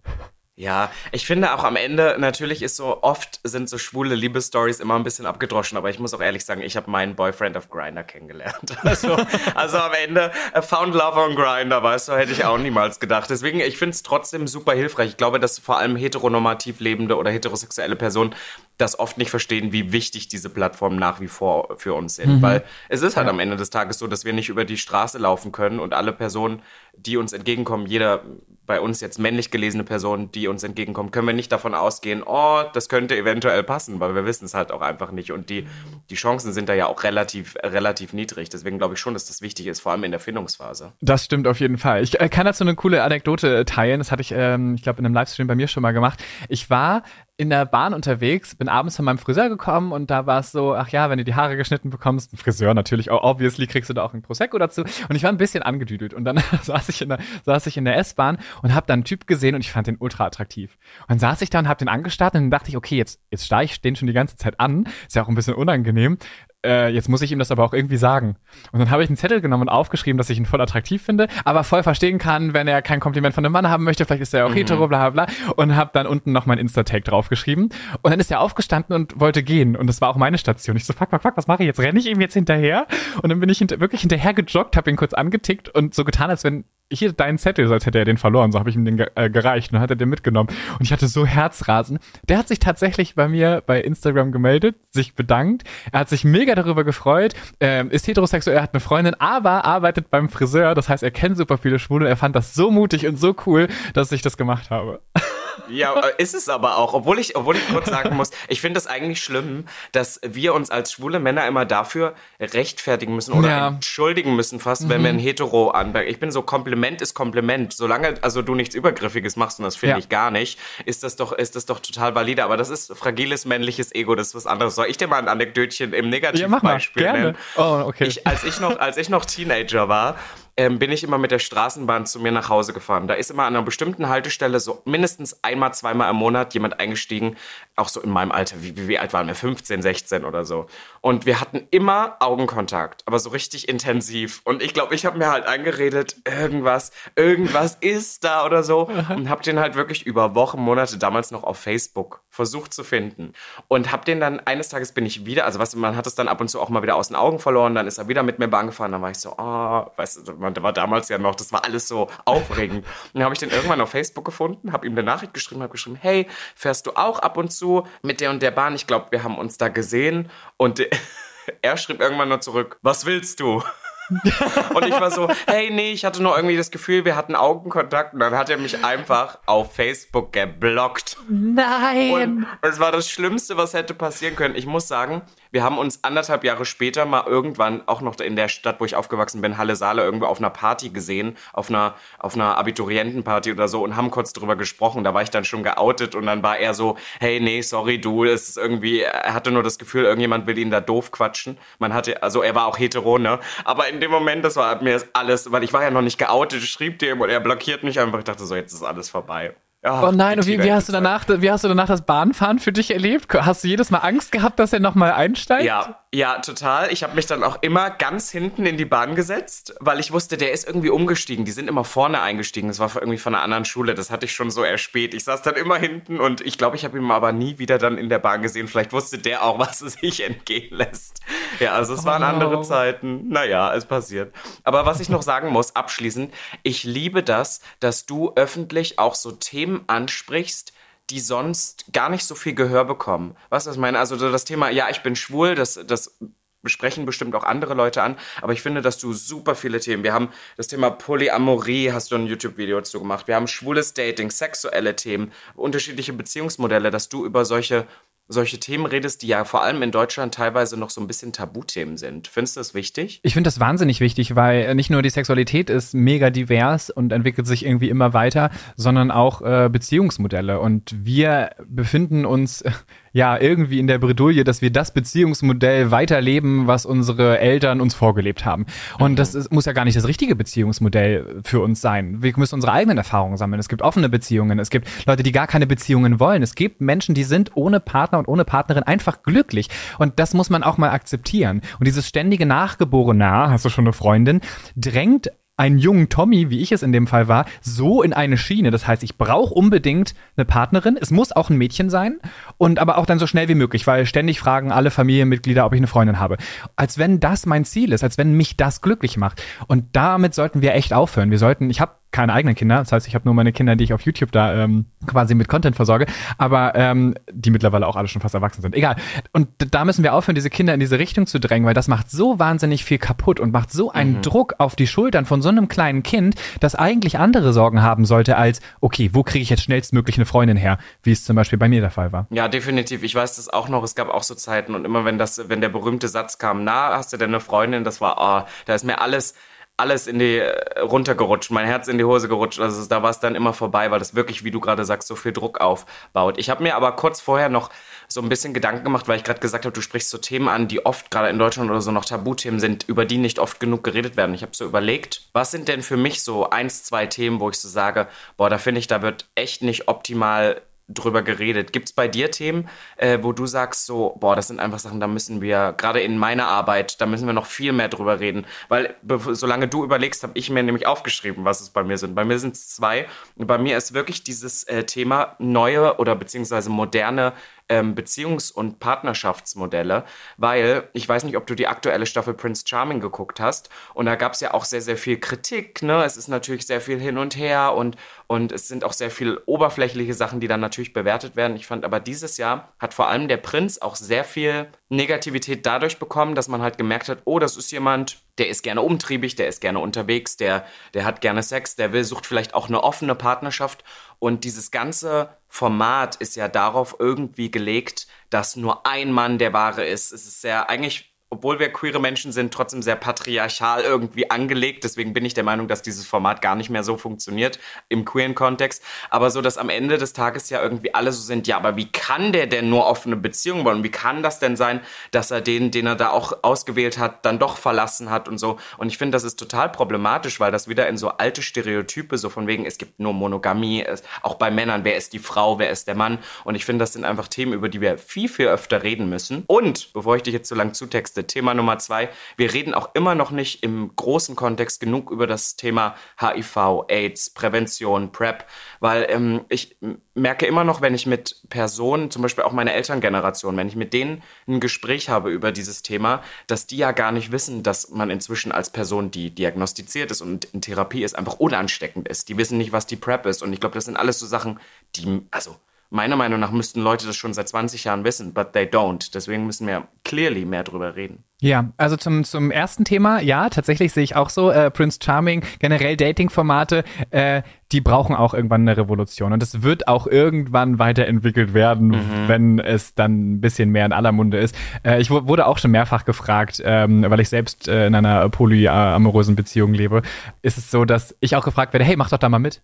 S3: Ja, ich finde auch am Ende, natürlich ist so, oft sind so schwule Liebesstories immer ein bisschen abgedroschen, aber ich muss auch ehrlich sagen, ich habe meinen Boyfriend auf Grinder kennengelernt. Also, also am Ende, found love on Grinder, weißt du, hätte ich auch niemals gedacht. Deswegen, ich finde es trotzdem super hilfreich. Ich glaube, dass vor allem heteronormativ lebende oder heterosexuelle Personen das oft nicht verstehen, wie wichtig diese Plattformen nach wie vor für uns sind. Mhm. Weil es ist halt ja. am Ende des Tages so, dass wir nicht über die Straße laufen können und alle Personen, die uns entgegenkommen, jeder bei uns jetzt männlich gelesene Person, die uns entgegenkommt, können wir nicht davon ausgehen, oh, das könnte eventuell passen, weil wir wissen es halt auch einfach nicht. Und die, die Chancen sind da ja auch relativ, relativ niedrig. Deswegen glaube ich schon, dass das wichtig ist, vor allem in der Findungsphase.
S1: Das stimmt auf jeden Fall. Ich äh, kann dazu eine coole Anekdote teilen. Das hatte ich, ähm, ich glaube, in einem Livestream bei mir schon mal gemacht. Ich war in der Bahn unterwegs, bin abends von meinem Friseur gekommen und da war es so, ach ja, wenn du die Haare geschnitten bekommst, ein Friseur natürlich, obviously kriegst du da auch ein Prosecco dazu. Und ich war ein bisschen angedüdelt und dann saß ich in der, saß ich in der S-Bahn und habe dann einen Typ gesehen und ich fand den ultra attraktiv. Und dann saß ich da und hab den angestarrt und dann dachte ich, okay, jetzt, jetzt starre ich den schon die ganze Zeit an. Ist ja auch ein bisschen unangenehm äh, jetzt muss ich ihm das aber auch irgendwie sagen. Und dann habe ich einen Zettel genommen und aufgeschrieben, dass ich ihn voll attraktiv finde, aber voll verstehen kann, wenn er kein Kompliment von einem Mann haben möchte, vielleicht ist er auch mhm. hetero, bla bla bla. Und habe dann unten noch mein Insta-Tag draufgeschrieben. Und dann ist er aufgestanden und wollte gehen. Und das war auch meine Station. Ich so, fuck, fuck, fuck, was mache ich jetzt? Renne ich ihm jetzt hinterher? Und dann bin ich hinter, wirklich hinterher gejoggt, habe ihn kurz angetickt und so getan, als wenn hier deinen Zettel, so als hätte er den verloren. So habe ich ihm den äh, gereicht und hat er den mitgenommen. Und ich hatte so Herzrasen. Der hat sich tatsächlich bei mir bei Instagram gemeldet, sich bedankt. Er hat sich mega darüber gefreut, ähm, ist heterosexuell, er hat eine Freundin, aber arbeitet beim Friseur. Das heißt, er kennt super viele Schwule. Er fand das so mutig und so cool, dass ich das gemacht habe.
S3: Ja, äh, ist es aber auch. Obwohl ich, obwohl ich kurz sagen muss, ich finde es eigentlich schlimm, dass wir uns als schwule Männer immer dafür rechtfertigen müssen oder ja. entschuldigen müssen fast, mhm. wenn wir ein Hetero anmerken. Ich bin so, Kompliment ist Kompliment. Solange also du nichts Übergriffiges machst, und das finde ja. ich gar nicht, ist das doch, ist das doch total valide. Aber das ist fragiles männliches Ego, das ist was anderes. Soll ich dir mal ein Anekdötchen im Negativbeispiel ja, nennen? Oh, okay. Ich, als, ich noch, als ich noch Teenager war, ähm, bin ich immer mit der Straßenbahn zu mir nach Hause gefahren. Da ist immer an einer bestimmten Haltestelle so mindestens einmal, zweimal im Monat jemand eingestiegen, auch so in meinem Alter. Wie, wie, wie alt waren wir? 15, 16 oder so. Und wir hatten immer Augenkontakt, aber so richtig intensiv. Und ich glaube, ich habe mir halt eingeredet, irgendwas, irgendwas ist da oder so. Und habe den halt wirklich über Wochen, Monate damals noch auf Facebook versucht zu finden. Und habe den dann, eines Tages bin ich wieder, also was, man hat es dann ab und zu auch mal wieder aus den Augen verloren, dann ist er wieder mit mir Bahn gefahren, dann war ich so, oh, weißt du, man war damals ja noch, das war alles so aufregend. Und dann habe ich den irgendwann auf Facebook gefunden, habe ihm eine Nachricht geschrieben, habe geschrieben, hey, fährst du auch ab und zu mit der und der Bahn? Ich glaube, wir haben uns da gesehen. Und er schrieb irgendwann nur zurück, was willst du? und ich war so, hey, nee, ich hatte nur irgendwie das Gefühl, wir hatten Augenkontakt und dann hat er mich einfach auf Facebook geblockt.
S1: Nein.
S3: Und es war das Schlimmste, was hätte passieren können. Ich muss sagen, wir haben uns anderthalb Jahre später mal irgendwann auch noch in der Stadt, wo ich aufgewachsen bin, Halle Saale, irgendwo auf einer Party gesehen, auf einer, auf einer Abiturientenparty oder so und haben kurz drüber gesprochen. Da war ich dann schon geoutet und dann war er so, hey, nee, sorry, du, es ist irgendwie, er hatte nur das Gefühl, irgendjemand will ihn da doof quatschen. Man hatte, also er war auch hetero, ne? Aber in dem Moment, das war mir alles, weil ich war ja noch nicht geoutet, schrieb dem und er blockiert mich einfach. Ich dachte so, jetzt ist alles vorbei.
S1: Ach, oh nein, und wie, wie, hast du danach, wie hast du danach das Bahnfahren für dich erlebt? Hast du jedes Mal Angst gehabt, dass er nochmal einsteigt?
S3: Ja, ja, total. Ich habe mich dann auch immer ganz hinten in die Bahn gesetzt, weil ich wusste, der ist irgendwie umgestiegen. Die sind immer vorne eingestiegen. Das war irgendwie von einer anderen Schule. Das hatte ich schon so erspäht. Ich saß dann immer hinten und ich glaube, ich habe ihn aber nie wieder dann in der Bahn gesehen. Vielleicht wusste der auch, was es sich entgehen lässt. Ja, also es waren oh. andere Zeiten. Naja, es passiert. Aber was ich noch sagen muss, abschließend, ich liebe das, dass du öffentlich auch so Themen ansprichst, die sonst gar nicht so viel Gehör bekommen. Was ich meine? Also das Thema, ja, ich bin schwul, das, das besprechen bestimmt auch andere Leute an, aber ich finde, dass du super viele Themen. Wir haben das Thema Polyamorie, hast du ein YouTube-Video dazu gemacht. Wir haben schwules Dating, sexuelle Themen, unterschiedliche Beziehungsmodelle, dass du über solche solche Themen redest, die ja vor allem in Deutschland teilweise noch so ein bisschen Tabuthemen sind. Findest du das wichtig?
S1: Ich finde das wahnsinnig wichtig, weil nicht nur die Sexualität ist mega divers und entwickelt sich irgendwie immer weiter, sondern auch äh, Beziehungsmodelle. Und wir befinden uns ja irgendwie in der Bredouille, dass wir das Beziehungsmodell weiterleben, was unsere Eltern uns vorgelebt haben. Und mhm. das ist, muss ja gar nicht das richtige Beziehungsmodell für uns sein. Wir müssen unsere eigenen Erfahrungen sammeln. Es gibt offene Beziehungen, es gibt Leute, die gar keine Beziehungen wollen. Es gibt Menschen, die sind ohne Partner und ohne Partnerin einfach glücklich. Und das muss man auch mal akzeptieren. Und dieses ständige Nachgeborene, hast du schon eine Freundin, drängt einen jungen Tommy, wie ich es in dem Fall war, so in eine Schiene. Das heißt, ich brauche unbedingt eine Partnerin. Es muss auch ein Mädchen sein und aber auch dann so schnell wie möglich, weil ständig fragen alle Familienmitglieder, ob ich eine Freundin habe. Als wenn das mein Ziel ist, als wenn mich das glücklich macht. Und damit sollten wir echt aufhören. Wir sollten, ich habe keine eigenen Kinder. Das heißt, ich habe nur meine Kinder, die ich auf YouTube da ähm, quasi mit Content versorge, aber ähm, die mittlerweile auch alle schon fast erwachsen sind. Egal. Und da müssen wir aufhören, diese Kinder in diese Richtung zu drängen, weil das macht so wahnsinnig viel kaputt und macht so einen mhm. Druck auf die Schultern von so einem kleinen Kind, das eigentlich andere Sorgen haben sollte als, okay, wo kriege ich jetzt schnellstmöglich eine Freundin her, wie es zum Beispiel bei mir der Fall war.
S3: Ja, definitiv. Ich weiß das auch noch. Es gab auch so Zeiten und immer wenn das, wenn der berühmte Satz kam, na, hast du denn eine Freundin? Das war, oh, da ist mir alles alles in die äh, runtergerutscht, mein Herz in die Hose gerutscht. Also da war es dann immer vorbei, weil das wirklich, wie du gerade sagst, so viel Druck aufbaut. Ich habe mir aber kurz vorher noch so ein bisschen Gedanken gemacht, weil ich gerade gesagt habe, du sprichst so Themen an, die oft gerade in Deutschland oder so noch Tabuthemen sind, über die nicht oft genug geredet werden. Ich habe so überlegt, was sind denn für mich so eins, zwei Themen, wo ich so sage, boah, da finde ich, da wird echt nicht optimal drüber geredet. Gibt es bei dir Themen, äh, wo du sagst so, boah, das sind einfach Sachen, da müssen wir, gerade in meiner Arbeit, da müssen wir noch viel mehr drüber reden. Weil solange du überlegst, habe ich mir nämlich aufgeschrieben, was es bei mir sind. Bei mir sind es zwei. Bei mir ist wirklich dieses äh, Thema neue oder beziehungsweise moderne ähm, Beziehungs- und Partnerschaftsmodelle, weil ich weiß nicht, ob du die aktuelle Staffel Prince Charming geguckt hast und da gab es ja auch sehr, sehr viel Kritik. Ne? Es ist natürlich sehr viel hin und her und, und es sind auch sehr viel oberflächliche Sachen, die dann natürlich bewertet werden. Ich fand aber dieses Jahr hat vor allem der Prinz auch sehr viel Negativität dadurch bekommen, dass man halt gemerkt hat, oh, das ist jemand, der ist gerne umtriebig, der ist gerne unterwegs, der, der hat gerne Sex, der will, sucht vielleicht auch eine offene Partnerschaft. Und dieses ganze Format ist ja darauf irgendwie gelegt, dass nur ein Mann der Wahre ist. Es ist sehr, eigentlich obwohl wir queere Menschen sind, trotzdem sehr patriarchal irgendwie angelegt. Deswegen bin ich der Meinung, dass dieses Format gar nicht mehr so funktioniert im queeren Kontext. Aber so, dass am Ende des Tages ja irgendwie alle so sind, ja, aber wie kann der denn nur offene Beziehungen wollen? Wie kann das denn sein, dass er den, den er da auch ausgewählt hat, dann doch verlassen hat und so? Und ich finde, das ist total problematisch, weil das wieder in so alte Stereotype, so von wegen, es gibt nur Monogamie, auch bei Männern, wer ist die Frau, wer ist der Mann? Und ich finde, das sind einfach Themen, über die wir viel, viel öfter reden müssen. Und, bevor ich dich jetzt so lang zutexte, Thema Nummer zwei. Wir reden auch immer noch nicht im großen Kontext genug über das Thema HIV, AIDS, Prävention, PrEP, weil ähm, ich merke immer noch, wenn ich mit Personen, zum Beispiel auch meine Elterngeneration, wenn ich mit denen ein Gespräch habe über dieses Thema, dass die ja gar nicht wissen, dass man inzwischen als Person, die diagnostiziert ist und in Therapie ist, einfach unansteckend ist. Die wissen nicht, was die PrEP ist. Und ich glaube, das sind alles so Sachen, die, also meiner Meinung nach müssten Leute das schon seit 20 Jahren wissen, but they don't. Deswegen müssen wir clearly mehr drüber reden.
S1: Ja, also zum, zum ersten Thema, ja, tatsächlich sehe ich auch so, äh, Prince Charming, generell Dating-Formate, äh, die brauchen auch irgendwann eine Revolution. Und es wird auch irgendwann weiterentwickelt werden, mhm. wenn es dann ein bisschen mehr in aller Munde ist. Äh, ich wurde auch schon mehrfach gefragt, ähm, weil ich selbst äh, in einer polyamorösen Beziehung lebe, ist es so, dass ich auch gefragt werde, hey, mach doch da mal mit.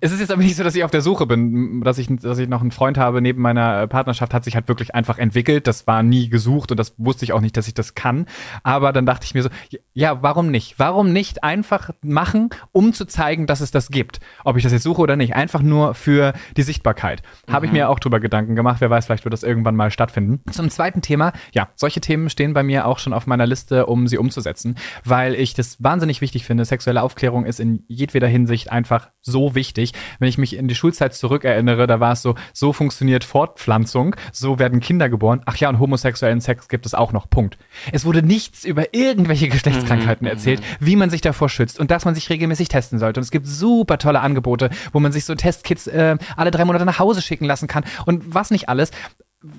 S1: Es ist jetzt aber nicht so, dass ich auf der Suche bin, dass ich, dass ich noch einen Freund habe neben meiner Partnerschaft, hat sich halt wirklich einfach entwickelt. Das war nie gesucht und das wusste ich auch nicht, dass ich das kann. Aber dann dachte ich mir so, ja, warum nicht? Warum nicht einfach machen, um zu zeigen, dass es das gibt? Ob ich das jetzt suche oder nicht. Einfach nur für die Sichtbarkeit. Mhm. Habe ich mir auch drüber Gedanken gemacht. Wer weiß, vielleicht wird das irgendwann mal stattfinden. Zum zweiten Thema, ja, solche Themen stehen bei mir auch schon auf meiner Liste, um sie umzusetzen, weil ich das wahnsinnig wichtig finde. Sexuelle Aufklärung ist in jedweder Hinsicht einfach so wichtig. Wenn ich mich in die Schulzeit zurückerinnere, da war es so, so funktioniert Fortpflanzung, so werden Kinder geboren. Ach ja, und homosexuellen Sex gibt es auch noch. Punkt. Es wurde nichts über irgendwelche Geschlechtskrankheiten mhm. erzählt, wie man sich davor schützt und dass man sich regelmäßig testen sollte. Und es gibt super tolle Angebote, wo man sich so Testkits äh, alle drei Monate nach Hause schicken lassen kann und was nicht alles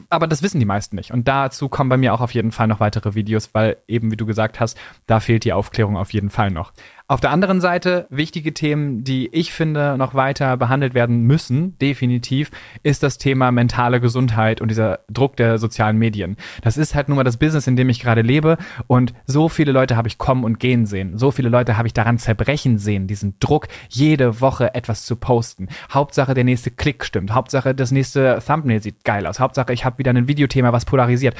S1: aber das wissen die meisten nicht. Und dazu kommen bei mir auch auf jeden Fall noch weitere Videos, weil eben, wie du gesagt hast, da fehlt die Aufklärung auf jeden Fall noch. Auf der anderen Seite, wichtige Themen, die ich finde, noch weiter behandelt werden müssen, definitiv, ist das Thema mentale Gesundheit und dieser Druck der sozialen Medien. Das ist halt nun mal das Business, in dem ich gerade lebe und so viele Leute habe ich kommen und gehen sehen. So viele Leute habe ich daran zerbrechen sehen, diesen Druck, jede Woche etwas zu posten. Hauptsache der nächste Klick stimmt. Hauptsache das nächste Thumbnail sieht geil aus. Hauptsache ich habe wieder ein Videothema, was polarisiert.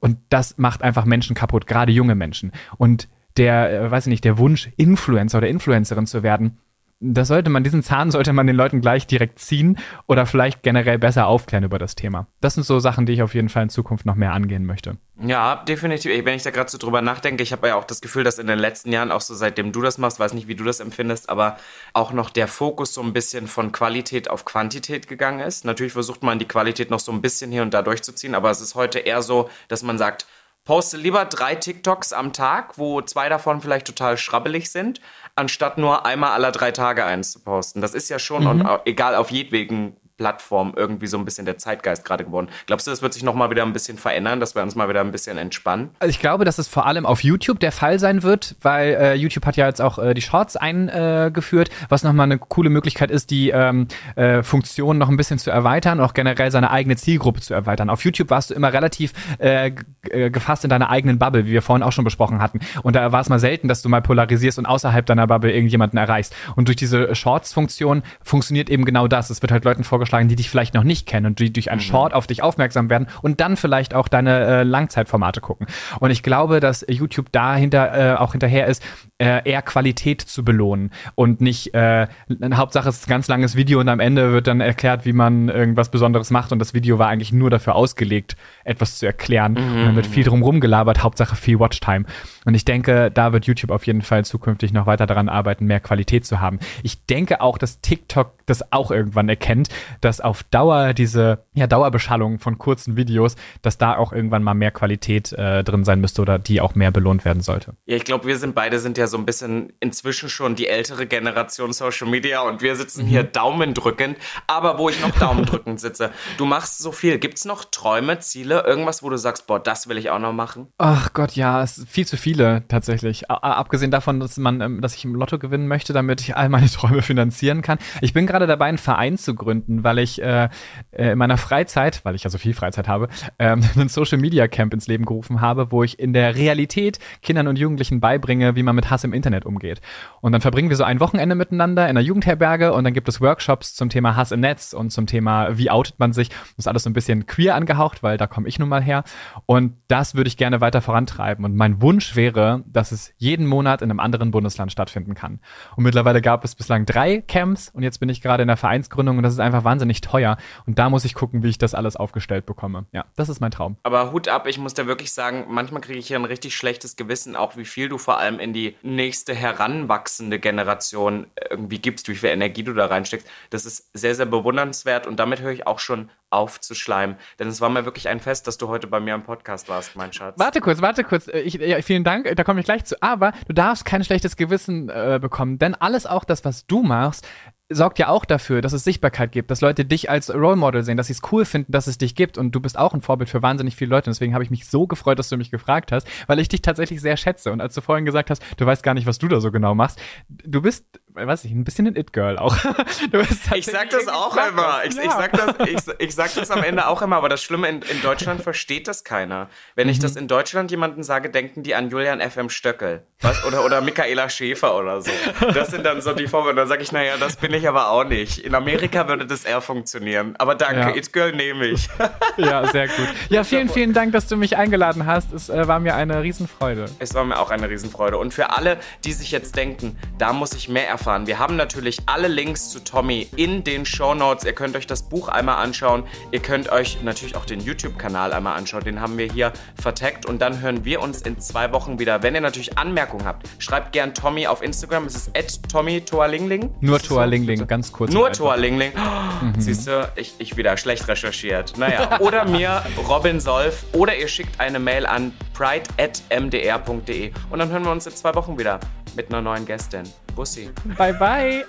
S1: Und das macht einfach Menschen kaputt, gerade junge Menschen. Und der, äh, weiß ich nicht, der Wunsch, Influencer oder Influencerin zu werden, das sollte man, diesen Zahn sollte man den Leuten gleich direkt ziehen oder vielleicht generell besser aufklären über das Thema. Das sind so Sachen, die ich auf jeden Fall in Zukunft noch mehr angehen möchte.
S3: Ja, definitiv. Wenn ich da gerade so drüber nachdenke, ich habe ja auch das Gefühl, dass in den letzten Jahren, auch so seitdem du das machst, weiß nicht, wie du das empfindest, aber auch noch der Fokus so ein bisschen von Qualität auf Quantität gegangen ist. Natürlich versucht man die Qualität noch so ein bisschen hier und da durchzuziehen, aber es ist heute eher so, dass man sagt, poste lieber drei TikToks am Tag, wo zwei davon vielleicht total schrabbelig sind, anstatt nur einmal alle drei Tage eins zu posten. Das ist ja schon, mhm. und egal auf jedwegen Plattform irgendwie so ein bisschen der Zeitgeist gerade geworden. Glaubst du, das wird sich nochmal wieder ein bisschen verändern, dass wir uns mal wieder ein bisschen entspannen?
S1: Also ich glaube, dass es vor allem auf YouTube der Fall sein wird, weil äh, YouTube hat ja jetzt auch äh, die Shorts eingeführt, was nochmal eine coole Möglichkeit ist, die ähm, äh, Funktion noch ein bisschen zu erweitern, auch generell seine eigene Zielgruppe zu erweitern. Auf YouTube warst du immer relativ äh, äh, gefasst in deiner eigenen Bubble, wie wir vorhin auch schon besprochen hatten. Und da war es mal selten, dass du mal polarisierst und außerhalb deiner Bubble irgendjemanden erreichst. Und durch diese Shorts-Funktion funktioniert eben genau das. Es wird halt Leuten vorgeschlagen, vorgeschlagen, die dich vielleicht noch nicht kennen und die durch einen mhm. Short auf dich aufmerksam werden und dann vielleicht auch deine äh, Langzeitformate gucken. Und ich glaube, dass YouTube dahinter äh, auch hinterher ist, äh, eher Qualität zu belohnen und nicht äh, Hauptsache es ist ein ganz langes Video und am Ende wird dann erklärt, wie man irgendwas Besonderes macht und das Video war eigentlich nur dafür ausgelegt, etwas zu erklären. Mhm. Und dann wird viel drum rumgelabert, Hauptsache viel Watchtime. Und ich denke, da wird YouTube auf jeden Fall zukünftig noch weiter daran arbeiten, mehr Qualität zu haben. Ich denke auch, dass TikTok das auch irgendwann erkennt, dass auf Dauer diese ja, Dauerbeschallung von kurzen Videos, dass da auch irgendwann mal mehr Qualität äh, drin sein müsste oder die auch mehr belohnt werden sollte.
S3: Ja, ich glaube, wir sind beide sind ja so ein bisschen inzwischen schon die ältere Generation Social Media und wir sitzen mhm. hier Daumen drückend, aber wo ich noch Daumen drückend sitze. Du machst so viel. Gibt es noch Träume, Ziele, irgendwas, wo du sagst, boah, das will ich auch noch machen?
S1: Ach Gott, ja, es ist viel zu viele tatsächlich. abgesehen davon, dass man, ähm, dass ich im Lotto gewinnen möchte, damit ich all meine Träume finanzieren kann. Ich bin gerade dabei, einen Verein zu gründen, weil ich äh, äh, in meiner Freizeit, weil ich ja so viel Freizeit habe, ähm, ein Social Media Camp ins Leben gerufen habe, wo ich in der Realität Kindern und Jugendlichen beibringe, wie man mit Hass im Internet umgeht. Und dann verbringen wir so ein Wochenende miteinander in einer Jugendherberge und dann gibt es Workshops zum Thema Hass im Netz und zum Thema, wie outet man sich. Das ist alles so ein bisschen queer angehaucht, weil da komme ich nun mal her. Und das würde ich gerne weiter vorantreiben. Und mein Wunsch wäre, dass es jeden Monat in einem anderen Bundesland stattfinden kann. Und mittlerweile gab es bislang drei Camps und jetzt bin ich gerade in der Vereinsgründung und das ist einfach wahnsinnig teuer. Und da muss ich gucken, wie ich das alles aufgestellt bekomme. Ja, das ist mein Traum.
S3: Aber Hut ab, ich muss da wirklich sagen, manchmal kriege ich hier ein richtig schlechtes Gewissen, auch wie viel du vor allem in die nächste heranwachsende Generation irgendwie gibst, wie viel Energie du da reinsteckst. Das ist sehr, sehr bewundernswert und damit höre ich auch schon aufzuschleimen. Denn es war mir wirklich ein Fest, dass du heute bei mir im Podcast warst, mein Schatz.
S1: Warte kurz, warte kurz. Äh, ich, ja, vielen Dank, da komme ich gleich zu. Aber du darfst kein schlechtes Gewissen äh, bekommen, denn alles auch das, was du machst, sorgt ja auch dafür, dass es Sichtbarkeit gibt, dass Leute dich als Role Model sehen, dass sie es cool finden, dass es dich gibt und du bist auch ein Vorbild für wahnsinnig viele Leute. Und deswegen habe ich mich so gefreut, dass du mich gefragt hast, weil ich dich tatsächlich sehr schätze. Und als du vorhin gesagt hast, du weißt gar nicht, was du da so genau machst, du bist weiß ich, ein bisschen ein It-Girl auch.
S3: ich sag das auch immer. Ich, ja. ich, sag das, ich, ich, sag das am Ende auch immer, aber das Schlimme, in, in Deutschland versteht das keiner. Wenn mhm. ich das in Deutschland jemandem sage, denken die an Julian FM Stöckel. Was? Oder, oder Michaela Schäfer oder so. Das sind dann so die Vorwürfe. Dann sage ich, naja, das bin ich aber auch nicht. In Amerika würde das eher funktionieren. Aber danke, ja. It-Girl nehme ich.
S1: ja, sehr gut. Ja, vielen, vielen Dank, dass du mich eingeladen hast. Es äh, war mir eine Riesenfreude.
S3: Es war mir auch eine Riesenfreude. Und für alle, die sich jetzt denken, da muss ich mehr erfahren. Wir haben natürlich alle Links zu Tommy in den Show Notes. Ihr könnt euch das Buch einmal anschauen. Ihr könnt euch natürlich auch den YouTube-Kanal einmal anschauen. Den haben wir hier verteckt. Und dann hören wir uns in zwei Wochen wieder. Wenn ihr natürlich Anmerkungen habt, schreibt gern Tommy auf Instagram. Es ist Tommy Toalingling.
S1: Nur Toalingling, so? ganz kurz.
S3: Nur Toalingling. Oh, mhm. Siehst du, ich, ich wieder schlecht recherchiert. Naja, oder mir, Robin Solf. Oder ihr schickt eine Mail an pride.mdr.de. Und dann hören wir uns in zwei Wochen wieder mit einer neuen Gästin. Bussi.
S1: Bye, bye.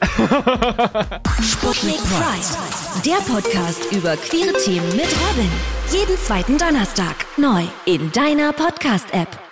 S2: Sputnik Pride. Der Podcast über queere Themen mit Robin. Jeden zweiten Donnerstag. Neu in deiner Podcast-App.